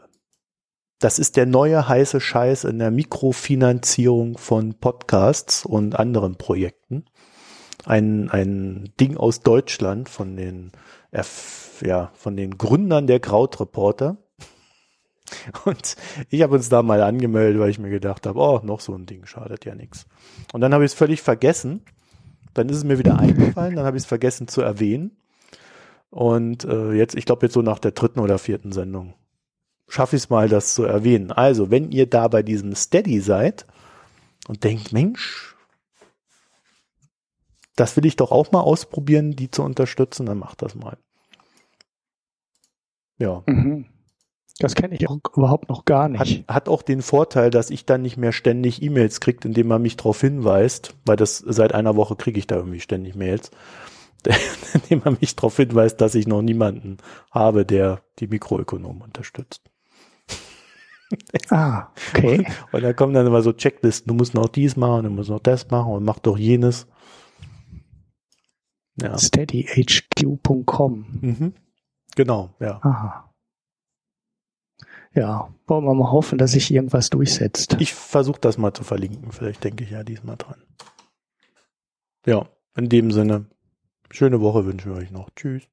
Das ist der neue heiße Scheiß in der Mikrofinanzierung von Podcasts und anderen Projekten. Ein, ein Ding aus Deutschland von den, ja, von den Gründern der Krautreporter. Und ich habe uns da mal angemeldet, weil ich mir gedacht habe, oh, noch so ein Ding schadet ja nichts. Und dann habe ich es völlig vergessen. Dann ist es mir wieder eingefallen, dann habe ich es vergessen zu erwähnen. Und äh, jetzt, ich glaube jetzt so nach der dritten oder vierten Sendung schaffe ich es mal, das zu erwähnen. Also, wenn ihr da bei diesem Steady seid und denkt, Mensch, das will ich doch auch mal ausprobieren, die zu unterstützen, dann macht das mal.
Ja. Mhm. Das kenne ich auch überhaupt noch gar nicht.
Hat, hat, auch den Vorteil, dass ich dann nicht mehr ständig E-Mails kriegt, indem man mich darauf hinweist, weil das seit einer Woche kriege ich da irgendwie ständig Mails, indem man mich darauf hinweist, dass ich noch niemanden habe, der die Mikroökonomen unterstützt.
Ah, okay.
Und, und da kommen dann immer so Checklisten, du musst noch dies machen, du musst noch das machen und mach doch jenes.
Ja. Steadyhq.com.
Mhm. Genau, ja.
Aha. Ja, wollen wir mal hoffen, dass sich irgendwas durchsetzt.
Ich versuche das mal zu verlinken. Vielleicht denke ich ja diesmal dran. Ja, in dem Sinne, schöne Woche wünsche ich euch noch. Tschüss.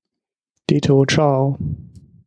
Dito, ciao.